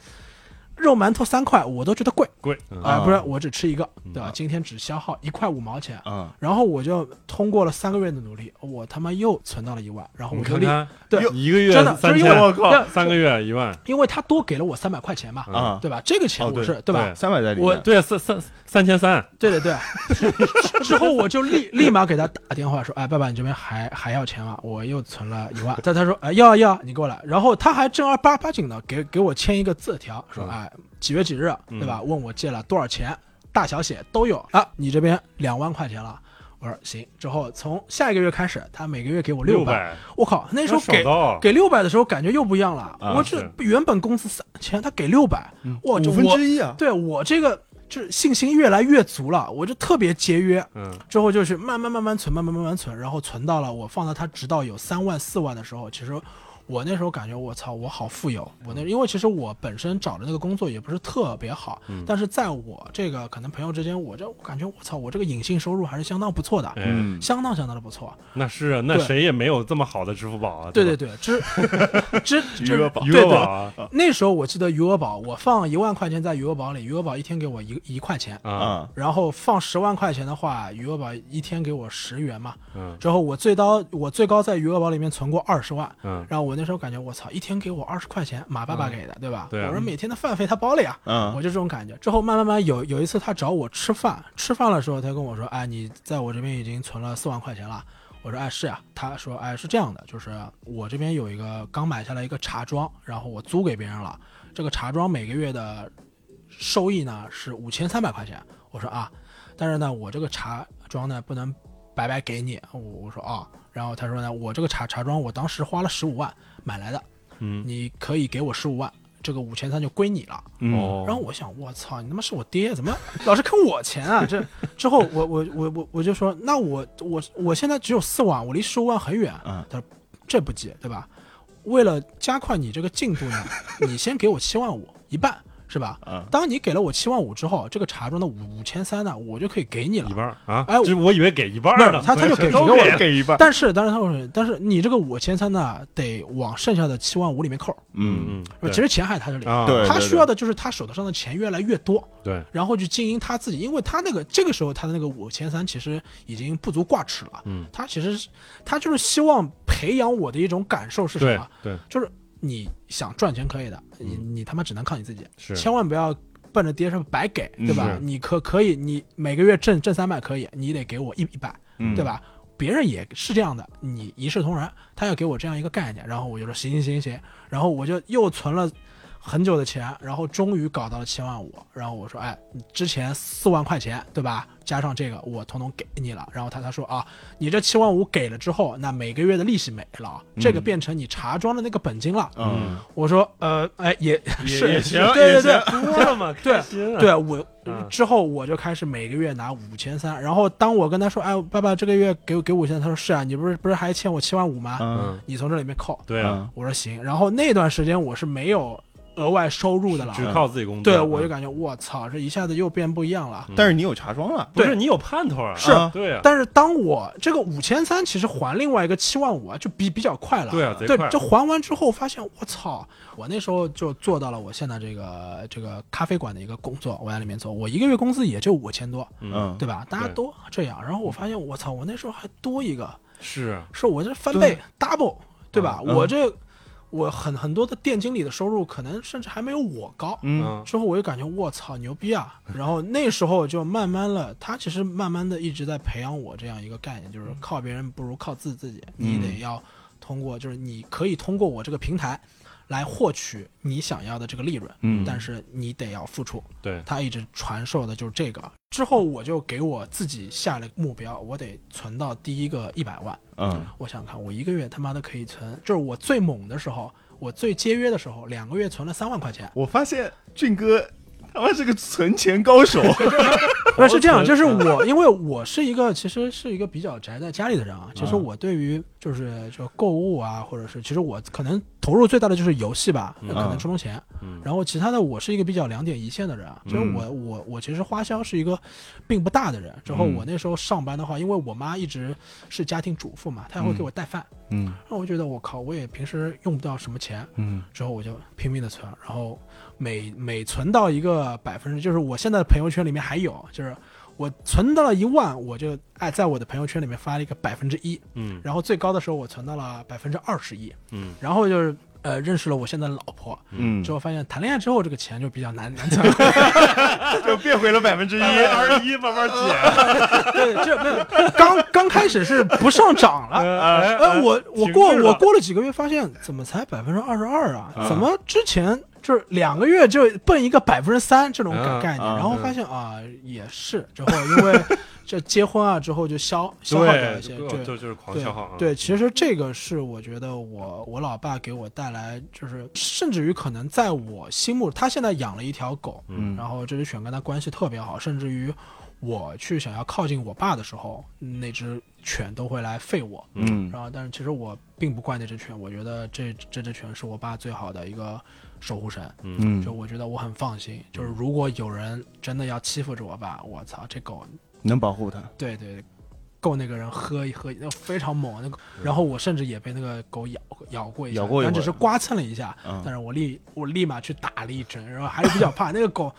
肉馒头三块，我都觉得贵贵嗯啊、啊不是，我只吃一个，对吧啊？今天只消耗一块五毛钱。嗯，然后我就通过了三个月的努力，我他妈又存到了一万，然后我就立，对一个月真的三就是因为，我靠三个月一万，因为他多给了我三百块钱嘛，嗯啊，对吧？这个钱我是、对吧？三百在里面我，对，三三三千三，对对对，之后我就立立马给他打电话说，哎，爸爸，你这边还还要钱吗？我又存了一万。但他说，哎，要啊要啊，你过来。然后他还正儿八八经的给给我签一个字条，说，嗯哎，几月几日，嗯对吧？问我借了多少钱，大小写都有啊。你这边两万块钱了。我说行，之后从下一个月开始，他每个月给我。六百，我靠，那时候给给六百的时候感觉又不一样了。啊我这是原本工资三千，他给六百，哇，这五分之一啊，对我这个就是信心越来越足了，我就特别节约。嗯之后就是慢慢慢慢存，慢慢慢慢存，然后存到了我放到他直到有三万四万的时候，其实我那时候感觉我操，我好富有。我那因为其实我本身找的那个工作也不是特别好，嗯但是在我这个可能朋友之间，我这我感觉我操，我这个隐性收入还是相当不错的，相当相当的不错。那是啊，那谁也没有这么好的支付宝啊，对对吧对，支支余额宝余对对额宝啊那时候我记得余额宝，我放一万块钱在余额宝里，余额宝一天给我一一块钱。啊，啊，然后放十万块钱的话，余额宝一天给我十元嘛。嗯之后我最高我最高在余额宝里面存过二十万，嗯，然后我那时候感觉我操，一天给我二十块钱，马爸爸给的，对吧？对啊我说每天的饭费他包了呀，嗯我就这种感觉。之后慢慢慢有有一次他找我吃饭，吃饭的时候他跟我说，哎，你在我这边已经存了四万块钱了。我说哎是呀，他说哎是这样的，就是我这边有一个刚买下来一个茶庄，然后我租给别人了，这个茶庄每个月的收益呢是五千三百块钱。我说啊，但是呢我这个茶庄呢不能白白给你。我我说啊，然后他说呢我这个茶茶庄我当时花了十五万买来的，嗯你可以给我十五万，这个五千三就归你了。嗯哦，然后我想，我操，你他妈是我爹，怎么老是坑我钱啊？这之后我我我我我就说，那我我我现在只有四万，我离十五万很远。嗯他说这不急，对吧？为了加快你这个进度呢，你先给我七万五，一半是吧？嗯当你给了我七万五之后，这个茶庄的五五千三呢，我就可以给你了一。半啊，哎这我以为给一半儿呢，他他就给都给我给一半，但是，但是他说，但是你这个五千三呢，得往剩下的七万五里面扣。嗯嗯，其实钱还在他这里，他需要的就是他手头上的钱越来越多。对，然后去经营他自己，因为他那个这个时候他的那个五千三其实已经不足挂齿了。嗯，他其实是他就是希望培养我的一种感受是什么？对就是你想赚钱可以的，你你他妈只能靠你自己，是。千万不要奔着爹是白给，对吧？你可可以，你每个月挣挣三百可以，你得给我一一百，嗯。对吧？别人也是这样的，你一视同仁，他要给我这样一个概念，然后我就说行行行行，然后我就又存了很久的钱，然后终于搞到了七万五，然后我说，哎，你之前四万块钱对吧？加上这个我统统给你了，然后他他说啊，你这七万五给了之后，那每个月的利息没了啊，这个变成你茶庄的那个本金了。嗯我说，呃，哎，也是也行对对对多了嘛，对对，我嗯 之后我就开始每个月拿五千三，然后当我跟他说，哎，爸爸这个月给我给五千，他说是啊，你不是不是还欠我七万五吗？嗯你从这里面扣。对啊，我说行，然后那段时间我是没有额外收入的了，只靠自己工作，对我就嗯感觉我操，这一下子又变不一样了。但是你有茶庄了，不是你有盼头啊，是。啊对啊，但是当我这个五千三其实还另外一个七万五啊，就比比较快了。对啊，贼快，对这还完之后发现我操，我那时候就做到了我现在这个这个咖啡馆的一个工作，我在里面做，我一个月工资也就五千多，嗯，对吧？大家都这样，然后我发现我操，我那时候还多一个，是。啊，是我这翻倍 double，对吧？嗯。我这我很很多的店经理的收入可能甚至还没有我高。嗯嗯之后我就感觉我操牛逼啊！然后那时候就慢慢了，他其实慢慢的一直在培养我这样一个概念，就是靠别人不如靠自自己，你得要通过，就是你可以通过我这个平台来获取你想要的这个利润，嗯但是你得要付出。对，他一直传授的就是这个。之后我就给我自己下了目标，我得存到第一个一百万。嗯我想看，我一个月他妈的可以存，就是我最猛的时候，我最节约的时候，两个月存了三万块钱。我发现俊哥他妈是个存钱高手。不是这样，就是我，因为我是一个其实是一个比较宅在家里的人啊。其实嗯我对于就是就购物啊，或者是其实我可能投入最大的就是游戏吧，那可能嗯充充钱。嗯然后其他的我是一个比较两点一线的人啊，就是嗯我我我其实花销是一个并不大的人。之后嗯我那时候上班的话，因为我妈一直是家庭主妇嘛，她也会给我带饭。嗯那我觉得我靠，我也平时用不到什么钱，嗯之后我就拼命的存，然后每每存到一个百分之，就是我现在的朋友圈里面还有，就是我存到了一万，我就哎在我的朋友圈里面发了一个百分之一，嗯然后最高的时候我存到了百分之二十一，嗯然后就是呃认识了我现在的老婆，嗯之后发现谈恋爱之后这个钱就比较难难存，就变回了百分之一。二十一慢慢减，对，这没有刚刚开始是不上涨了。哎呃，我我过我过了几个月，发现怎么才百分之二十二啊？啊怎么之前就是两个月就奔一个百分之三这种概念？啊然后发现啊，也是之后因为 这结婚啊之后就消消耗掉对一些，就对就就是狂对消耗啊，对，其实这个是我觉得我我老爸给我带来，就是甚至于可能在我心目，他现在养了一条狗，嗯然后这只犬跟他关系特别好，甚至于我去想要靠近我爸的时候，那只犬都会来吠我。嗯然后，但是其实我并不怪那只犬，我觉得这这只犬是我爸最好的一个守护神，嗯就我觉得我很放心。就是如果有人真的要欺负着我吧，我操，这狗能保护他。对对，够那个人喝一喝，那非常猛。那个，然后我甚至也被那个狗咬咬过一下，咬过一但只是刮蹭了一下，嗯但是我立我立马去打了一针，然后还是比较怕那个狗，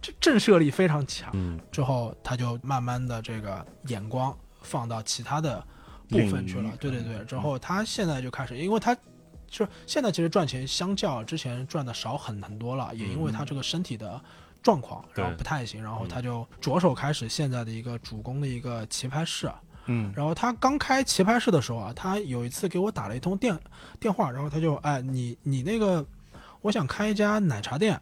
这震慑力非常强。嗯之后他就慢慢的这个眼光放到其他的部分去。了对对对，之后他现在就开始，因为他。就是现在其实赚钱相较之前赚的少很很多了，也因为他这个身体的状况，然后不太行，然后他就着手开始现在的一个主攻的一个棋牌室。嗯。然后他刚开棋牌室的时候啊，他有一次给我打了一通电电话，然后他就哎你你那个我想开一家奶茶店，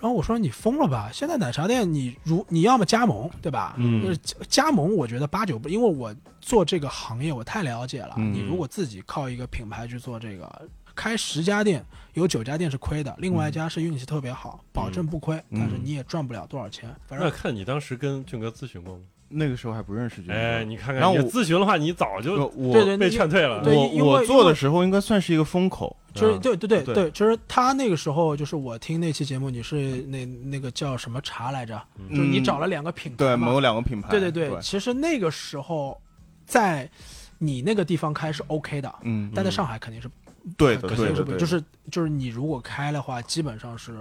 然后我说你疯了吧？现在奶茶店你如你要么加盟对吧？嗯就是加加盟，我觉得八九不，因为我做这个行业我太了解了。嗯你如果自己靠一个品牌去做这个，开十家店有九家店是亏的，另外一家是运气特别好，保证不亏，嗯但是你也赚不了多少钱。反那正看你当时跟俊哥咨询过吗？那个时候还不认识俊哥。哎，你看看，你然后我咨询的话，你早就我对对被劝退了。对我因为我做的时候应该算是一个风口。嗯就是对对对对对，就是他那个时候，就是我听那期节目，你是那那个叫什么茶来着？就是你嗯找了两个品牌对某两个品牌。对对对，其实那个时候在你那个地方开是 OK 的，嗯，但在上海肯定是对肯定是不就是就是你如果开的话，基本上是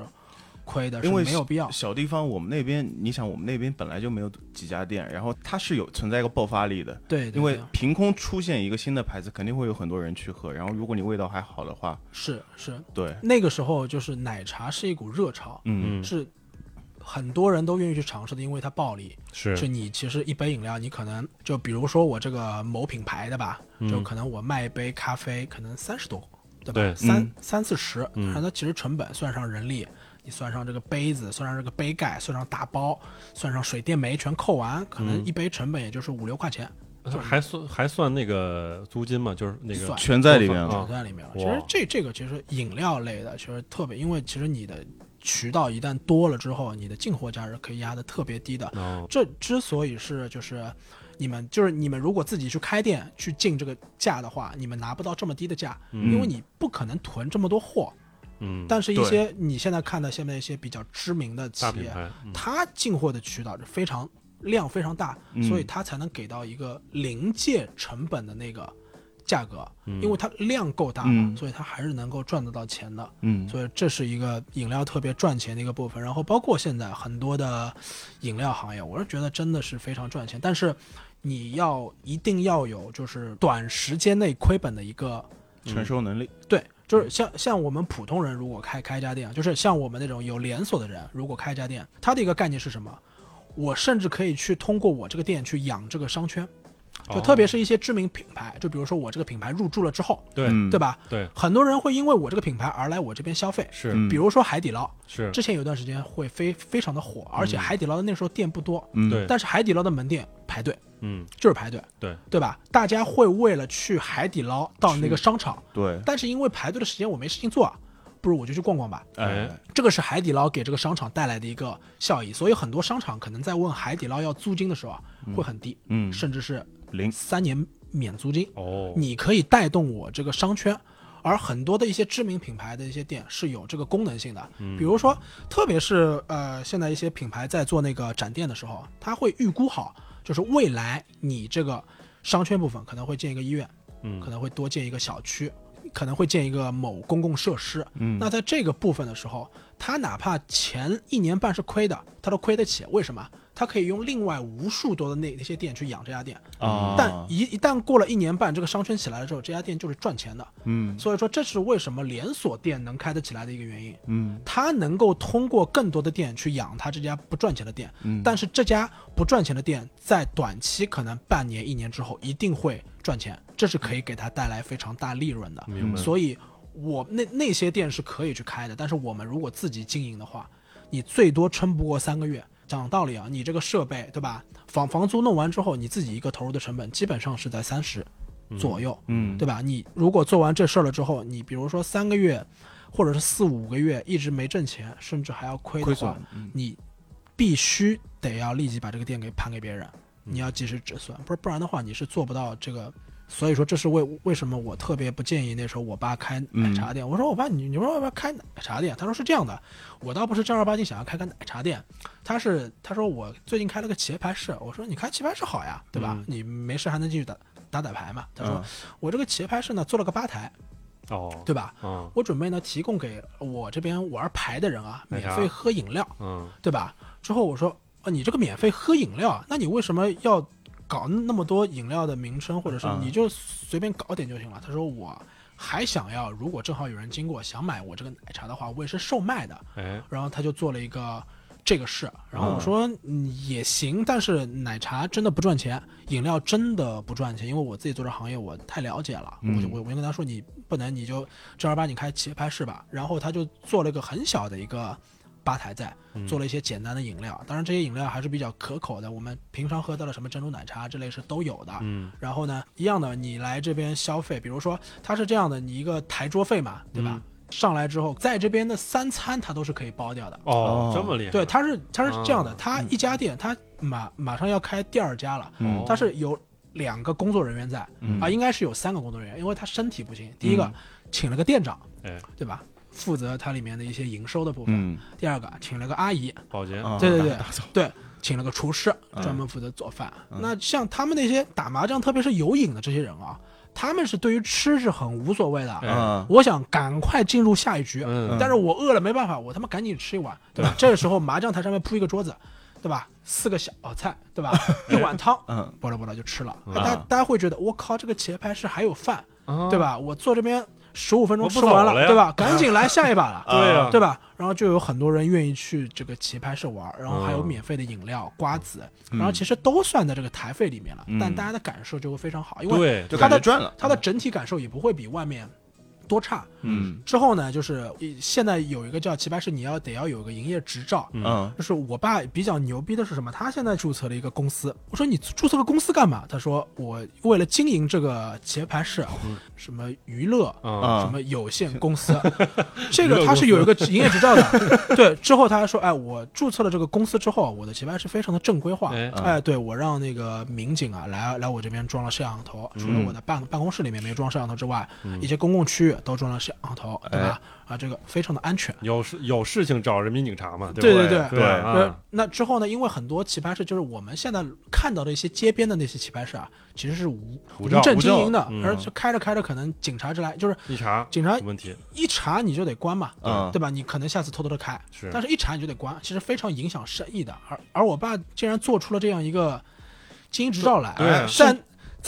亏的，是因为没有必要。小地方，我们那边，你想，我们那边本来就没有几家店，然后它是有存在一个爆发力的，对，对因为凭空出现一个新的牌子，肯定会有很多人去喝。然后如果你味道还好的话，是是。对，那个时候就是奶茶是一股热潮，嗯。嗯，是很多人都愿意去尝试的，因为它暴利。是。就你其实一杯饮料，你可能就比如说我这个某品牌的吧，就嗯可能我卖一杯咖啡可能三十多，对吧？对。三、嗯。三四十，嗯。然后它其实成本算上人力，你算上这个杯子，算上这个杯盖，算上打包，算上水电煤全扣完，可能嗯一杯成本也就是五六块钱，还算还算那个租金嘛，就是那个算全在里面啊了。全在里面了。其实这这个其实饮料类的其实特别，因为其实你的渠道一旦多了之后，你的进货价是可以压的特别低的。哦，这之所以是就是你们就是你们如果自己去开店去进这个价的话，你们拿不到这么低的价，嗯因为你不可能囤这么多货。嗯，但是，一些你现在看到现在一些比较知名的企业，它进货的渠道是非常量非常大，嗯。所以它才能给到一个临界成本的那个价格，嗯。因为它量够大嘛，嗯。所以它还是能够赚得到钱的。嗯，所以这是一个饮料特别赚钱的一个部分。然后包括现在很多的饮料行业，我是觉得真的是非常赚钱，但是你要一定要有就是短时间内亏本的一个承受能力。对就是像像我们普通人如果开开一家店，就是像我们那种有连锁的人，如果开一家店，他的一个概念是什么？我甚至可以去通过我这个店去养这个商圈，就哦特别是一些知名品牌，就比如说我这个品牌入驻了之后，对嗯对吧？对很多人会因为我这个品牌而来我这边消费，是嗯比如说海底捞，是之前有段时间会非非常的火，而且海底捞的那时候店不多，嗯对但是海底捞的门店排队嗯就是排队，对对吧？大家会为了去海底捞到那个商场，对，但是因为排队的时间我没事情做啊，不如我就去逛逛吧。哎，这个是海底捞给这个商场带来的一个效益，所以很多商场可能在问海底捞要租金的时候啊，会很低，嗯，甚至是零，三年免租金。哦你可以带动我这个商圈，而很多的一些知名品牌的一些店是有这个功能性的，嗯比如说，特别是呃，现在一些品牌在做那个展店的时候，他会预估好，就是未来你这个商圈部分可能会建一个医院，嗯可能会多建一个小区，可能会建一个某公共设施。嗯，那在这个部分的时候，他哪怕前一年半是亏的，他都亏得起。为什么？他可以用另外无数多的那那些店去养这家店。啊，但一一旦过了一年半，这个商圈起来了之后，这家店就是赚钱的。嗯所以说，这是为什么连锁店能开得起来的一个原因。嗯它能够通过更多的店去养他这家不赚钱的店，嗯，但是这家不赚钱的店在短期可能半年、一年之后一定会赚钱，这是可以给他带来非常大利润的。明白所以，我那那些店是可以去开的，但是我们如果自己经营的话，你最多撑不过三个月。讲道理啊，你这个设备对吧？房房租弄完之后，你自己一个投入的成本基本上是在三十左右。嗯对吧？你如果做完这事儿了之后，你比如说三个月，或者是四五个月一直没挣钱，甚至还要亏的亏话你必须得要立即把这个店给盘给别人，嗯你要及时止损，不是不然的话你是做不到这个。所以说，这是为为什么我特别不建议那时候我爸开奶茶店。我说我爸，你你说要不要开奶茶店？他说是这样的，我倒不是正儿八经想要开个奶茶店，他是他说我最近开了个棋牌室。我说你开棋牌室好呀，对吧？嗯你没事还能进去打打打牌嘛。他说、嗯我这个棋牌室呢做了个吧台，哦对吧？嗯我准备呢提供给我这边玩牌的人啊，免费喝饮料，嗯对吧？之后我说，啊，你这个免费喝饮料啊，那你为什么要搞那么多饮料的名称，或者是嗯你就随便搞点就行了？他说我还想要，如果正好有人经过想买我这个奶茶的话，我也是售卖的。哎然后他就做了一个这个事，然后我说、嗯、也行，但是奶茶真的不赚钱，饮料真的不赚钱，因为我自己做这行业我太了解了，嗯我就我我就跟他说你不能你就正儿八经开棋牌室吧，然后他就做了一个很小的一个。吧台在嗯做了一些简单的饮料，当然这些饮料还是比较可口的，我们平常喝到的什么珍珠奶茶之类是都有的。嗯然后呢，一样的，你来这边消费，比如说它是这样的，你一个台桌费嘛，对吧？嗯上来之后，在这边的三餐它都是可以包掉的。哦哦这么厉害对，它是它是这样的，啊它一家店，它马马上要开第二家了，嗯它是有两个工作人员在嗯啊，应该是有三个工作人员，因为他身体不行。第一个嗯请了个店长，哎对吧？负责它里面的一些营收的部分。嗯第二个请了个阿姨，保洁啊对对对对，请了个厨师，嗯专门负责做饭。嗯那像他们那些打麻将，特别是有瘾的这些人啊，他们是对于吃是很无所谓的。我想赶快进入下一局，嗯但是我饿了没办法，我他妈赶紧吃一碗，对吧？这个时候麻将台上面铺一个桌子，对吧？四个小菜，对吧？一碗汤，嗯巴拉巴拉就吃了。嗯大家大家会觉得我靠，这个棋牌室还有饭，啊对吧？我坐这边十五分钟吃完走了对吧？赶紧来下一把了。对呀对吧？然后就有很多人愿意去这个棋牌室玩，然后还有嗯免费的饮料、瓜子，嗯然后其实都算在这个台费里面了，嗯但大家的感受就会非常好，因为对就它的赚了，它的整体感受也不会比外面多差。嗯之后呢，就是现在有一个叫棋牌室，你要得要有个营业执照。嗯就是我爸比较牛逼的是什么？他现在注册了一个公司。我说你注册个公司干嘛？他说我为了经营这个棋牌室，什么娱乐什么有限公司，这个他是有一个营业执照的。对，之后他还说，哎，我注册了这个公司之后，我的棋牌室非常的正规化。哎哎，对我让那个民警啊来来我这边装了摄像头，除了我的办办公室里面没装摄像头之外，一些公共区域都装了摄像头，对吧？啊，这个非常的安全。有事有事情找人民警察嘛，对不对对对对呃啊，那之后呢？因为很多棋牌室就是我们现在看到的一些街边的那些棋牌室啊，其实是无无证经营的而且开着开着可能警察就来，就是一查警察有问题一查你就得关嘛，嗯对吧？你可能下次偷偷的开，是但是一查你就得关，其实非常影响生意的。而而我爸竟然做出了这样一个经营执照来，对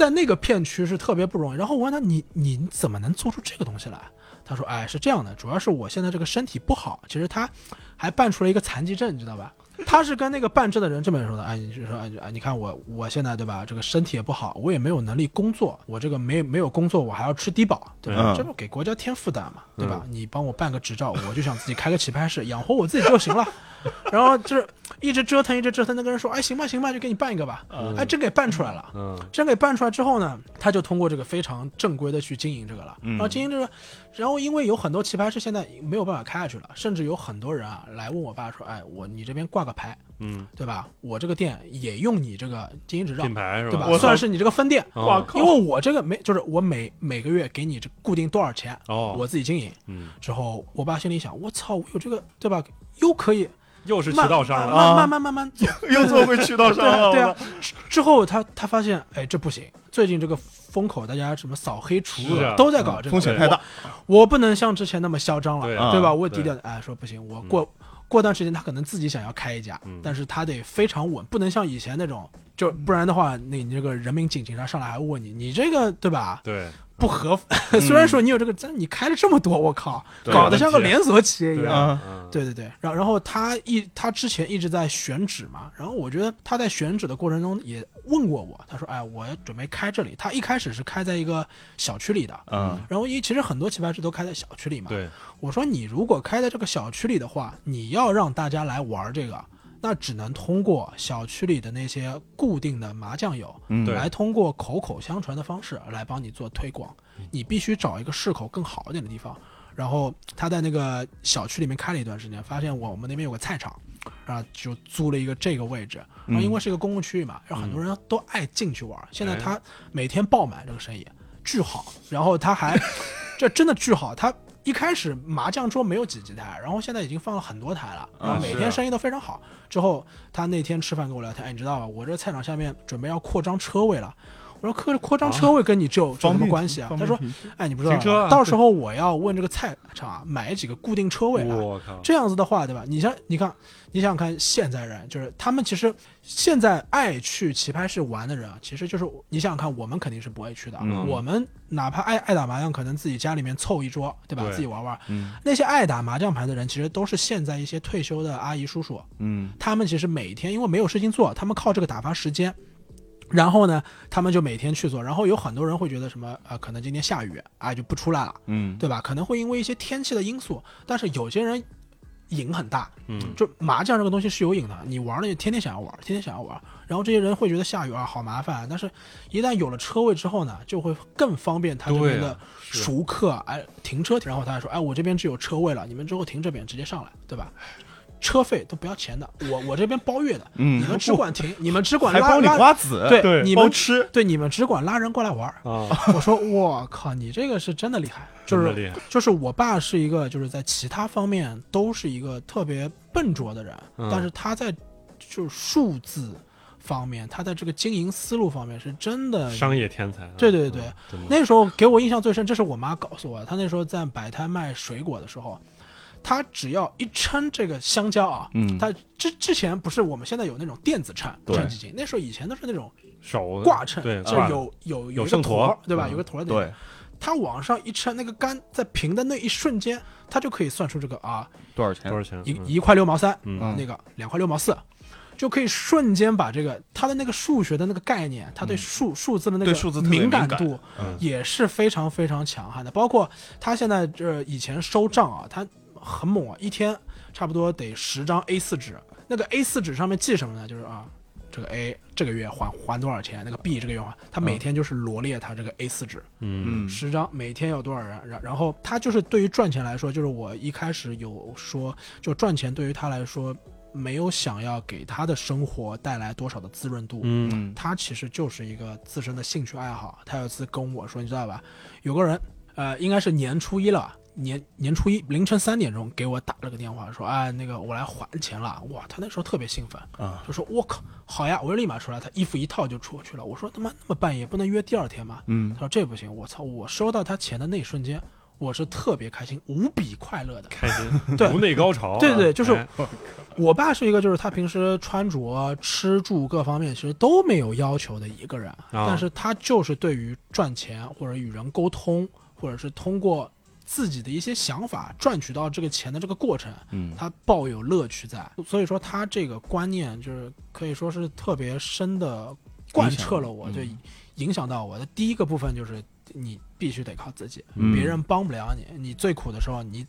在在那个片区是特别不容易。然后我问他，你你怎么能做出这个东西来？他说，哎，是这样的，主要是我现在这个身体不好，其实他还办出了一个残疾证，你知道吧？他是跟那个办证的人这么说的，哎，你就说，哎，你看我我现在对吧，这个身体也不好，我也没有能力工作，我这个没没有工作，我还要吃低保，对吧？嗯这不给国家添负担嘛，对吧？你帮我办个执照，我就想自己开个棋牌室，养活我自己就行了。然后就是一直折腾，一直折腾，那个人说，哎，行吧，行吧，就给你办一个吧。哎，真给办出来了。嗯真给办出来之后呢，他就通过这个非常正规的去经营这个了。嗯然后经营这个，然后因为有很多棋牌室现在没有办法开下去了，甚至有很多人啊来问我爸说，哎，我你这边挂个牌，嗯，对吧？我这个店也用你这个经营执照品，牌是吧？对吧我？算是你这个分店。哦因为我这个没，就是我每每个月给你这固定多少钱，哦，我自己经营。嗯，之后，我爸心里想，我操，我有这个，对吧？又可以又是渠道商了，啊慢慢慢慢慢走。又做回渠道商对啊，了。对啊。之之后他他发现，哎，这不行。最近这个风口，大家什么扫黑除恶都在搞这个，风险太大。我，不能像之前那么嚣张了，对吧？我也低调，哎，说不行，我过过段时间他可能自己想要开一家嗯，但是他得非常稳，不能像以前那种，就不然的话，那你这个人民警警察上来还问你，你这个对吧？对，不合，虽然说你有这个，但你开了这么多，我靠，搞得像个连锁企业一样。对对对，然后然后他一他之前一直在选址嘛，然后我觉得他在选址的过程中也问过我，他说哎，我准备开这里。他一开始是开在一个小区里的，嗯然后因为其实很多棋牌室都开在小区里嘛。对，我说你如果开在这个小区里的话，你要让大家来玩这个，那只能通过小区里的那些固定的麻将友，嗯来通过口口相传的方式来帮你做推广。你必须找一个市口更好一点的地方。然后他在那个小区里面开了一段时间，发现我们那边有个菜场，然后就租了一个这个位置。然后因为是一个公共区域嘛，然后很多人都爱进去玩。现在他每天爆满这个生意，巨好。然后他还 这真的巨好，他。一开始麻将桌没有几几台，然后现在已经放了很多台了，然后每天生意都非常好。之后他那天吃饭跟我聊天，哎，你知道吧？我这菜场下面准备要扩张车位了。我说扩扩张车位跟你这有什么关系啊？他说，哎，你不知道啊到时候我要问这个菜场啊，买几个固定车位啊。这样子的话，对吧？你像你看，你想想看，现在人就是他们其实现在爱去棋牌室玩的人啊，其实就是你想想看，我们肯定是不会去的。嗯我们哪怕爱爱打麻将，可能自己家里面凑一桌，对吧？对自己玩玩。嗯那些爱打麻将牌的人，其实都是现在一些退休的阿姨叔叔，嗯他们其实每天因为没有事情做，他们靠这个打发时间。然后呢，他们就每天去做。然后有很多人会觉得什么，呃，可能今天下雨啊，就不出来了。嗯，对吧？可能会因为一些天气的因素，但是有些人瘾很大，嗯，就麻将这个东西是有瘾的，你玩了就天天想要玩，天天想要玩。然后这些人会觉得下雨啊好麻烦，但是一旦有了车位之后呢，就会更方便他这边的熟客，哎，停车。然后他还说，哎，我这边只有车位了，你们之后停这边直接上来，对吧？车费都不要钱的，我我这边包月的，嗯。你们只管停，你们只管还包你拉拉，瓜子，对对你们包吃，对你们只管拉人过来玩 我说我靠，你这个是真的厉害，就是就是我爸是一个就是在其他方面都是一个特别笨拙的人，嗯。但是他在就是数字方面，他在这个经营思路方面是真的。商业天才啊，对对对嗯，那时候给我印象最深，这是我妈告诉我的。她那时候在摆摊卖水果的时候，她只要一称这个香蕉啊，嗯。她之之前不是我们现在有那种电子秤对。称几斤，那时候以前都是那种手挂秤，对，就挂有有有一个砣坨，对吧？嗯。有个坨的对，他往上一称，那个杆在平的那一瞬间，他就可以算出这个啊，多少钱？多？少钱？嗯。一一块六毛三，那个两块六毛四，就可以瞬间把这个他的那个数学的那个概念，他对数数字的那个对数字敏感度嗯。也是非常非常强悍的。包括他现在这以前收账啊，他很猛啊，一天差不多得十张 A 四纸，那个 A 四纸上面记什么呢？就是啊。这个 A 这个月还还多少钱？那个 B 这个月还，他每嗯天就是罗列他这个 A 四纸，嗯嗯十张，每天有多少人？然然后他就是对于赚钱来说，就是我一开始有说，就赚钱对于他来说，没有想要给他的生活带来多少的滋润度。嗯嗯他其实就是一个自身的兴趣爱好。他有一次跟我说，你知道吧？有个人，呃，应该是年初一了。年年初一凌晨三点钟给我打了个电话，说哎，那个我来还钱了。哇，他那时候特别兴奋，啊，就说我靠，好呀，我就立马出来，他衣服一套就出去了。我说他妈那么半夜不能约第二天吗？嗯他说这不行，我操！我收到他钱的那一瞬间，我是特别开心，无比快乐的。开心，对颅内高潮啊，对对就是哎我爸是一个，就是他平时穿着、吃住各方面其实都没有要求的一个人，啊但是他就是对于赚钱或者与人沟通，或者是通过自己的一些想法赚取到这个钱的这个过程，嗯他抱有乐趣在。所以说他这个观念就是可以说是特别深的贯彻了我，就影响到我的第一个部分就是你必须得靠自己，嗯别人帮不了你，你最苦的时候你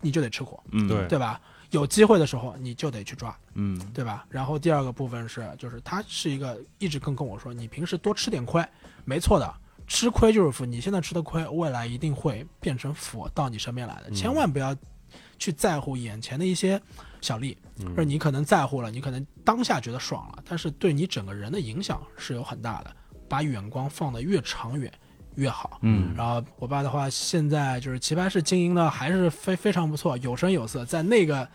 你就得吃苦。嗯对对吧？有机会的时候你就得去抓，嗯对吧？然后第二个部分是，就是他是一个一直跟跟我说，你平时多吃点亏，没错的，吃亏就是福。你现在吃的亏，未来一定会变成福到你身边来的。千万不要去在乎眼前的一些小利，嗯而你可能在乎了，你可能当下觉得爽了，但是对你整个人的影响是有很大的。把眼光放得越长远越好。嗯然后我爸的话，现在就是棋牌室经营的还是非非常不错，有声有色，在那个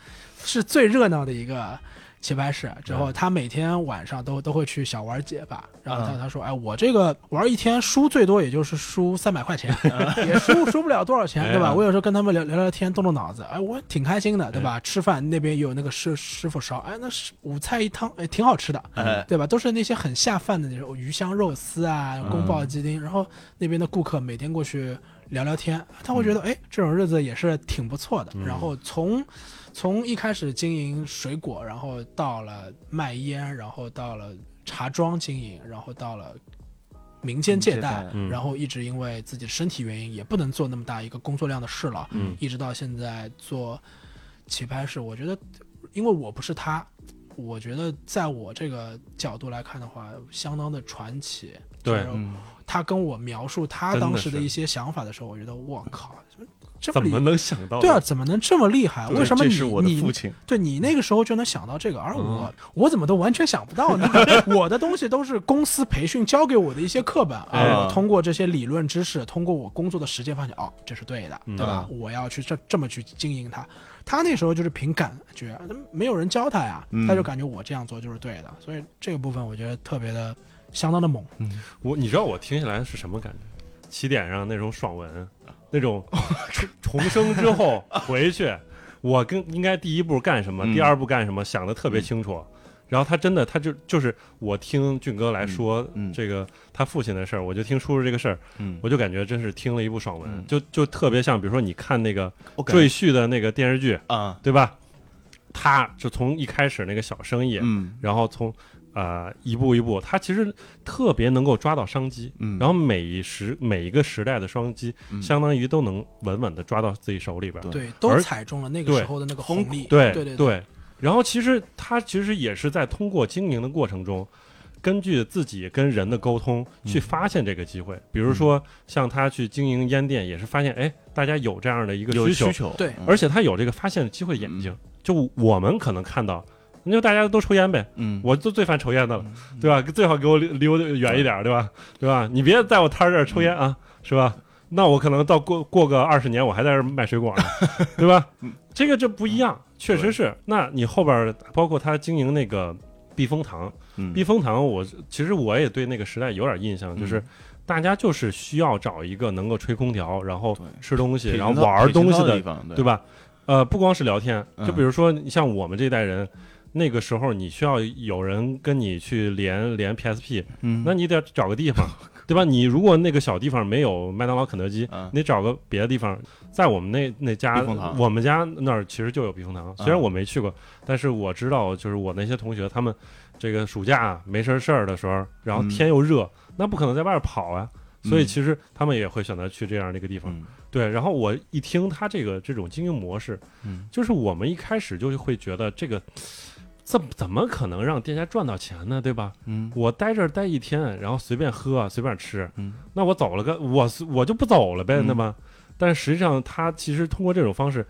是最热闹的一个棋牌室。之后他每天晚上都都会去小玩解吧，然后他嗯他说，哎，我这个玩一天输最多也就是输三百块钱，也输输不了多少钱，对吧？哎我有时候跟他们聊聊聊天，动动脑子，哎，我挺开心的，对吧？吃饭那边有那个师师傅烧，哎，那是五菜一汤，哎，挺好吃的。哎对吧？都是那些很下饭的那种鱼香肉丝啊，宫保鸡丁。然后那边的顾客每天过去聊聊天，他会觉得哎，这种日子也是挺不错的。然后从从一开始经营水果，然后到了卖烟，然后到了茶庄经营，然后到了民间借贷，嗯。然后一直因为自己的身体原因，也不能做那么大一个工作量的事了，嗯。一直到现在做棋牌室，我觉得，因为我不是他，我觉得在我这个角度来看的话，相当的传奇。对。嗯他跟我描述他当时的一些想法的时候，我觉得我靠，这么怎么能想到？对啊，，怎么能这么厉害？为什么你这是我的你父亲？对你那个时候就能想到这个，而嗯我、我怎么都完全想不到呢？我的东西都是公司培训教给我的一些课本，哎而我通过这些理论知识，通过我工作的实践发现，哦，这是对的，嗯对吧？我要去这这么去经营它。他那时候就是凭感觉，没有人教他呀，嗯他就感觉我这样做就是对的，所以这个部分我觉得特别的相当的猛。我你知道我听起来是什么感觉？起点上那种爽文，那种 重生之后回去，我跟应该第一步干什么，嗯第二步干什么，想的特别清楚。然后他真的，他就就是我听俊哥来说嗯嗯这个他父亲的事儿，我就听叔叔这个事儿，嗯，我就感觉真是听了一部爽文，嗯就就特别像，比如说你看那个我感觉赘婿的那个电视剧，啊，对吧？他就从一开始那个小生意，嗯然后从呃一步一步，他其实特别能够抓到商机，嗯，然后每一时每一个时代的商机，嗯相当于都能稳稳的抓到自己手里边儿。对对，都而踩中了那个对时候的那个红利。对对对对。然后其实他其实也是在通过经营的过程中，根据自己跟人的沟通去发现这个机会。比如说像他去经营烟店，也是发现哎，大家有这样的一个需求需，求，对嗯而且他有这个发现的机会眼睛。就我们可能看到，那就大家都抽烟呗，嗯，我就最烦抽烟的了，对吧？最好给我离离我远一点儿，对吧？对吧？你别在我摊儿这儿抽烟啊，是吧？那我可能到过过个二十年，我还在这儿卖水果呢，对吧？这个这不一样，确实是。那你后边儿包括他经营那个避风塘，嗯避风塘，我其实我也对那个时代有点印象，就是嗯大家就是需要找一个能够吹空调，然后吃东西，然后玩儿东西的地方，对？吧？呃，不光是聊天，嗯就比如说你像我们这代人，那个时候你需要有人跟你去连连 PSP，嗯，那你得找个地方，对吧？你如果那个小地方没有麦当劳、肯德基，嗯你找个别的地方。在我们那那家我们家那儿其实就有避风塘，虽然嗯我没去过，但是我知道，就是我那些同学他们这个暑假没事儿事儿的时候，然后嗯天又热，那不可能在外边跑啊。所以嗯其实他们也会选择去这样的一个地方，嗯对。然后我一听他这个这种经营模式，嗯就是我们一开始就会觉得这个怎么怎么可能让店家赚到钱呢？对吧？嗯我待这儿待一天，然后随便喝随便吃，嗯那我走了个我我就不走了呗，嗯对吧？但实际上他其实通过这种方式，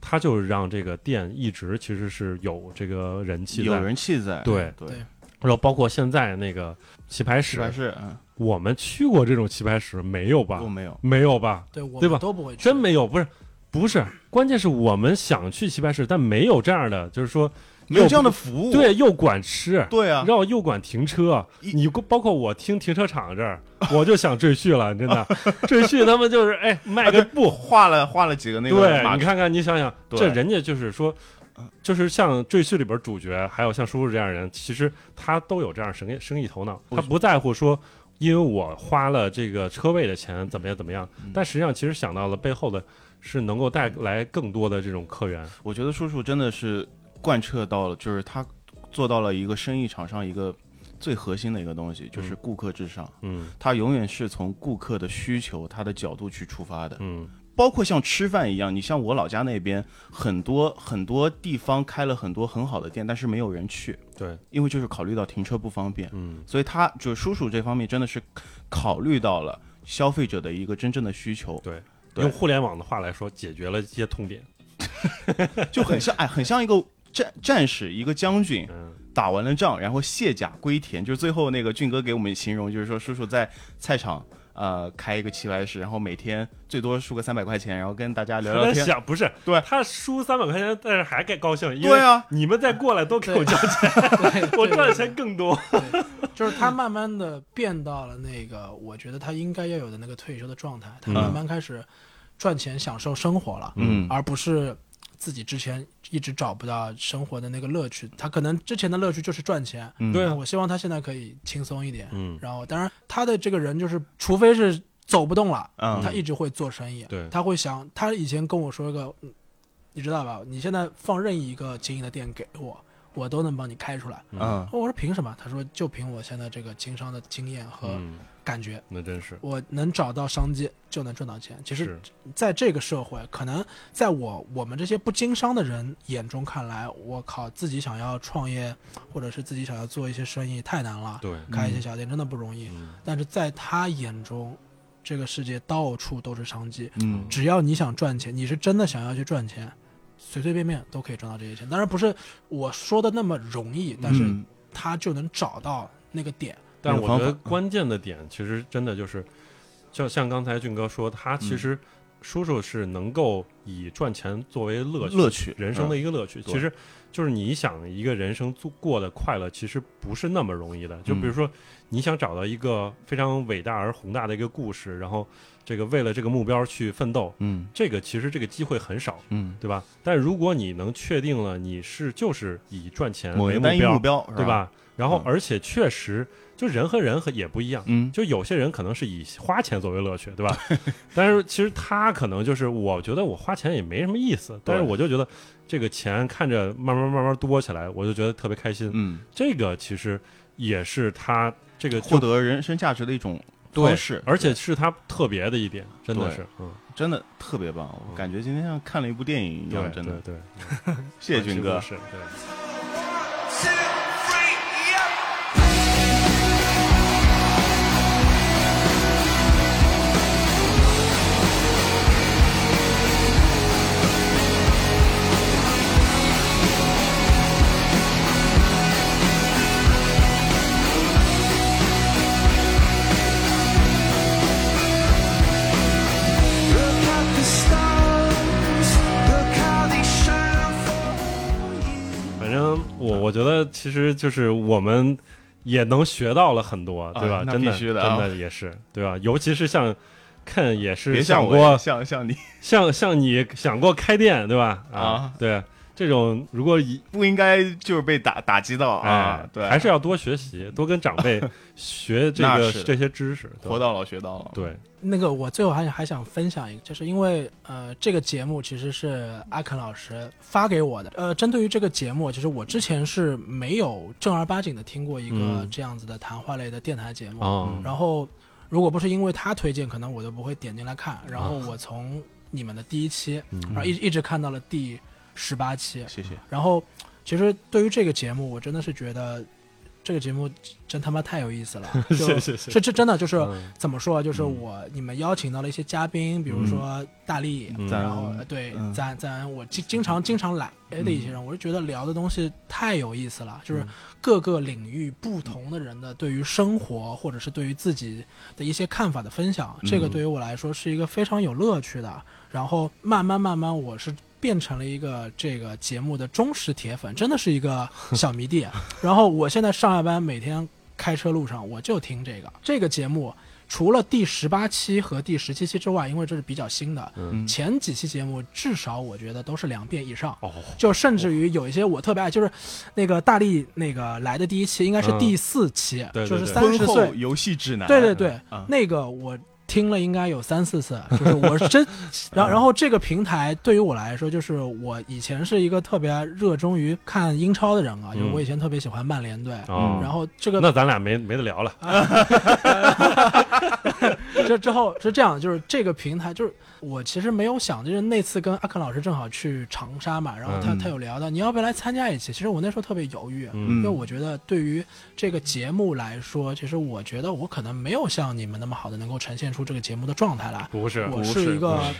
他就让这个店一直其实是有这个人气有。人气在，对对对，然后包括现在那个棋牌室，棋牌室嗯我们去过这种棋牌室没有吧都？没有，没有吧？对，我对吧都不会去，真没有，不是，不是，关键是我们想去棋牌室，但没有这样的，就是说没有这样的服务。对，又管吃，对啊，然后又管停车，你包括我听停车场这儿，我就想赘婿了，真的，赘婿他们就是哎卖个布，画了画了几个那个对，你看看，你想想，这人家就是说，就是像赘婿里边主角，还有像叔叔这样的人，其实他都有这样生意生意头脑，他不在乎说。因为我花了这个车位的钱怎么样怎么样，嗯但实际上其实想到了背后的是能够带来更多的这种客源，我觉得叔叔真的是贯彻到了，就是他做到了一个生意场上一个最核心的一个东西，就是顾客至上。嗯他永远是从顾客的需求、他的角度去出发的。嗯包括像吃饭一样，你像我老家那边，很多很多地方开了很多很好的店，但是没有人去，对，因为就是考虑到停车不方便。嗯所以他就叔叔这方面真的是考虑到了消费者的一个真正的需求，对，对用互联网的话来说，解决了一些痛点，就很像哎，很像一个战战士，一个将军，嗯。打完了仗，然后卸甲归田，就是最后那个俊哥给我们形容，就是说叔叔在菜场呃开一个棋牌室，然后每天最多输个三百块钱，然后跟大家聊聊天。想不是，对。他输三百块钱，但是还该高兴，因为对啊，你们再过来多给我交钱，对。我赚的钱更多。就是他慢慢的变到了那个我觉得他应该要有的那个退休的状态，他嗯。慢慢开始赚钱享受生活了，嗯。而不是自己之前一直找不到生活的那个乐趣。他可能之前的乐趣就是赚钱，嗯对我希望他现在可以轻松一点。嗯然后，当然他的这个人就是，除非是走不动了，嗯他一直会做生意。对他会想，他以前跟我说一个，嗯你知道吧？你现在放任意一个经营的店给我，我都能帮你开出来。嗯我说凭什么？他说就凭我现在这个经商的经验和嗯，感觉，那真是我能找到商机就能赚到钱。其实，在这个社会，可能在我我们这些不经商的人眼中看来，我靠，自己想要创业，或者是自己想要做一些生意太难了，对，开一些小店真的不容易。嗯但是在他眼中，这个世界到处都是商机，嗯只要你想赚钱，你是真的想要去赚钱，随随便便都可以赚到这些钱。当然不是我说的那么容易，但是嗯他就能找到那个点。但是我觉得关键的点其实真的就是，就像刚才俊哥说，他其实叔叔是能够以赚钱作为乐趣，乐趣人生的一个乐趣。对其实就是你想一个人生做过得快乐，其实不是那么容易的。就比如嗯说，你想找到一个非常伟大而宏大的一个故事，然后这个为了这个目标去奋斗，嗯这个其实这个机会很少。嗯，对吧？但如果你能确定了你是就是以赚钱为目标，对？吧？然后嗯而且确实，就人和人和也不一样。嗯，就有些人可能是以花钱作为乐趣，对吧？但是其实他可能就是，我觉得我花钱也没什么意思，但是我就觉得这个钱看着慢慢慢慢多起来，我就觉得特别开心。嗯，这个其实也是他这个获得人生价值的一种对方式，而且是他特别的一点，真的是，嗯，真的特别棒，我感觉今天像看了一部电影一样，真的。对对，谢谢军哥。是，对。我我觉得其实就是我们也能学到了很多，对吧？啊真的必须的啊真的也是，对吧？尤其是像 Ken 也是别像我，想过，像像你，像像你想过开店，对吧？啊，对，这种如果以不应该就是被打打击到啊哎，，对，还是要多学习，多跟长辈 学这个这些知识，活到老学到老。对，那个我最后还还想分享一个，就是因为呃这个节目其实是阿肯老师发给我的。呃，针对于这个节目，其实我之前是没有正儿八经的听过一个嗯这样子的谈话类的电台节目。哦，然后如果不是因为他推荐，可能我都不会点进来看。然后啊我从你们的第一期，嗯然后一一直看到了第十八期。谢谢。然后其实对于这个节目，我真的是觉得这个节目真他妈太有意思了。就谢谢谢是这真的就是。嗯怎么说啊？就是嗯我、你们邀请到了一些嘉宾，比如说大力，嗯然后对嗯赞赞，我经经常经常来的一些人，我就觉得聊的东西太有意思了，就是嗯各个领域不同的人的对于生活或者是对于自己的一些看法的分享，这个嗯对于我来说是一个非常有乐趣的。然后慢慢慢慢，我是变成了一个这个节目的忠实铁粉，真的是一个 小迷弟。然后我现在上下班每天开车路上我就听这个这个节目。除了第十八期和第十七期之外，因为这是比较新的，嗯前几期节目至少我觉得都是两遍以上。哦，就甚至于有一些我特别爱，就是那个大力那个来的第一期应该是嗯第四期，就是三十岁，游戏指南，对对对，啊那个我听了应该有三四次，就是我是真，然后然后这个平台对于我来说，就是我以前是一个特别热衷于看英超的人啊，就是我以前特别喜欢曼联队，嗯然后这个那咱俩没没得聊了。这之后是这样，就是这个平台，就是我其实没有想，就是那次跟阿肯老师正好去长沙嘛，然后他、嗯。他有聊到你要不要来参加一期，其实我那时候特别犹豫，嗯。因为我觉得对于这个节目来说，其实我觉得我可能没有像你们那么好的能够呈现出这个节目的状态来，不是，我是是一个是，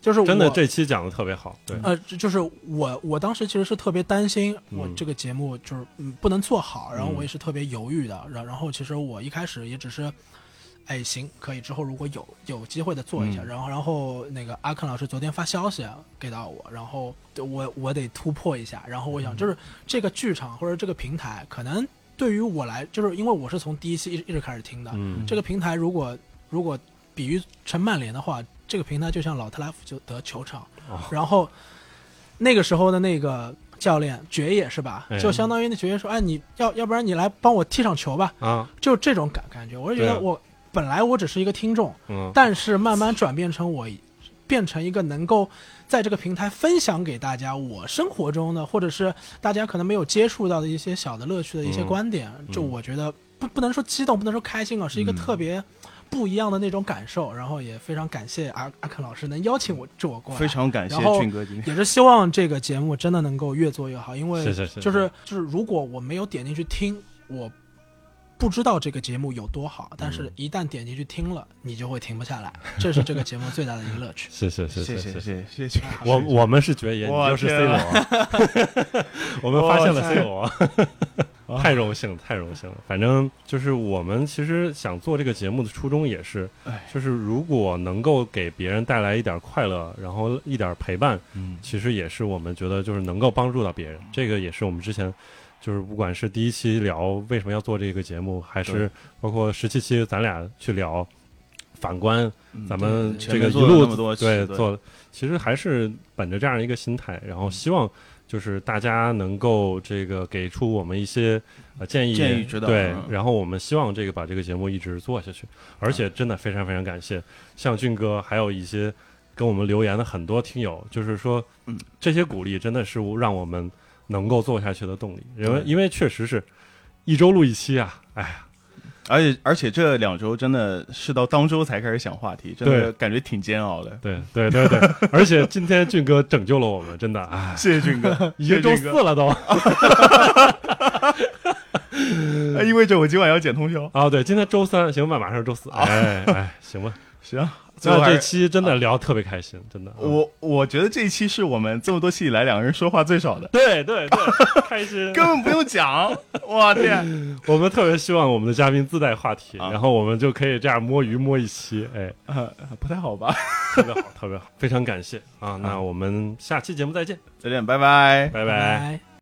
就是真的这期讲的特别好，对，呃，就就是我，我当时其实是特别担心，我嗯这个节目就是嗯不能做好，然后嗯我也是特别犹豫的，然然后其实我一开始也只是，哎行，可以，之后如果有有机会的做一下，嗯。然后然后那个阿肯老师昨天发消息给到我，然后我我得突破一下，然后我想就是这个剧场或者这个平台，可能对于我来，就是因为我是从第一期一直一直开始听的，嗯。这个平台如果如果比喻成曼联的话，这个平台就像老特拉福德球场，哦。然后那个时候的那个教练爵爷是吧？哎？就相当于那爵爷说：“哎，你要要不然你来帮我踢场球吧。啊，”就这种感感觉，我是觉得我本来我只是一个听众，嗯，但是慢慢转变成我变成一个能够在这个平台分享给大家我生活中的，或者是大家可能没有接触到的一些小的乐趣的一些嗯。观点。就我觉得不不能说激动，不能说开心啊，是一个嗯。特别不一样的那种感受。然后也非常感谢阿阿肯老师能邀请我这我过来，非常感谢俊哥今天。也是希望这个节目真的能够越做越好，因为是是是就是就是如果我没有点进去听，我不知道这个节目有多好，但嗯是一旦点进去听了，你就会停不下来，这是这个节目最大的一个乐趣。是是是谢谢是是，谢谢谢谢。我我们是爵爷，你我就是 C 天罗，我们发现了 C 罗，太荣幸太荣幸了。反正就是我们其实想做这个节目的初衷也是哎，就是如果能够给别人带来一点快乐，然后一点陪伴，嗯。其实也是我们觉得就是能够帮助到别人。这个也是我们之前就是不管是第一期聊为什么要做这个节目，还是包括十七期咱俩去聊，反观嗯咱们这个一路对对。做了，其实还是本着这样一个心态，然后希望就是大家能够这个给出我们一些呃建议，建议指导对嗯，然后我们希望这个把这个节目一直做下去，而且真的非常非常感谢像俊哥，还有一些跟我们留言的很多听友，就是说，嗯，这些鼓励真的是让我们能够做下去的动力，因为因为确实是一周录一期啊，哎呀，而且而且这两周真的是到当周才开始想话题，真的感觉挺煎熬的。对对对对，而且今天俊哥拯救了我们，真的，哎，谢谢俊哥，已经周四了都。哎意味着我今晚要剪通宵。啊，对，今天周三，行吧，马上周四。啊，哎哎，行吧，行，最后那这期真的聊特别开心，真的。嗯我我觉得这一期是我们这么多期以来两个人说话最少的，对对对，开心。根本不用讲。我天，我们特别希望我们的嘉宾自带话题，啊然后我们就可以这样摸鱼摸一期，哎，呃不太好吧？特别好，特别好，非常感谢啊！那我们下期节目再见，再见，拜拜。拜拜。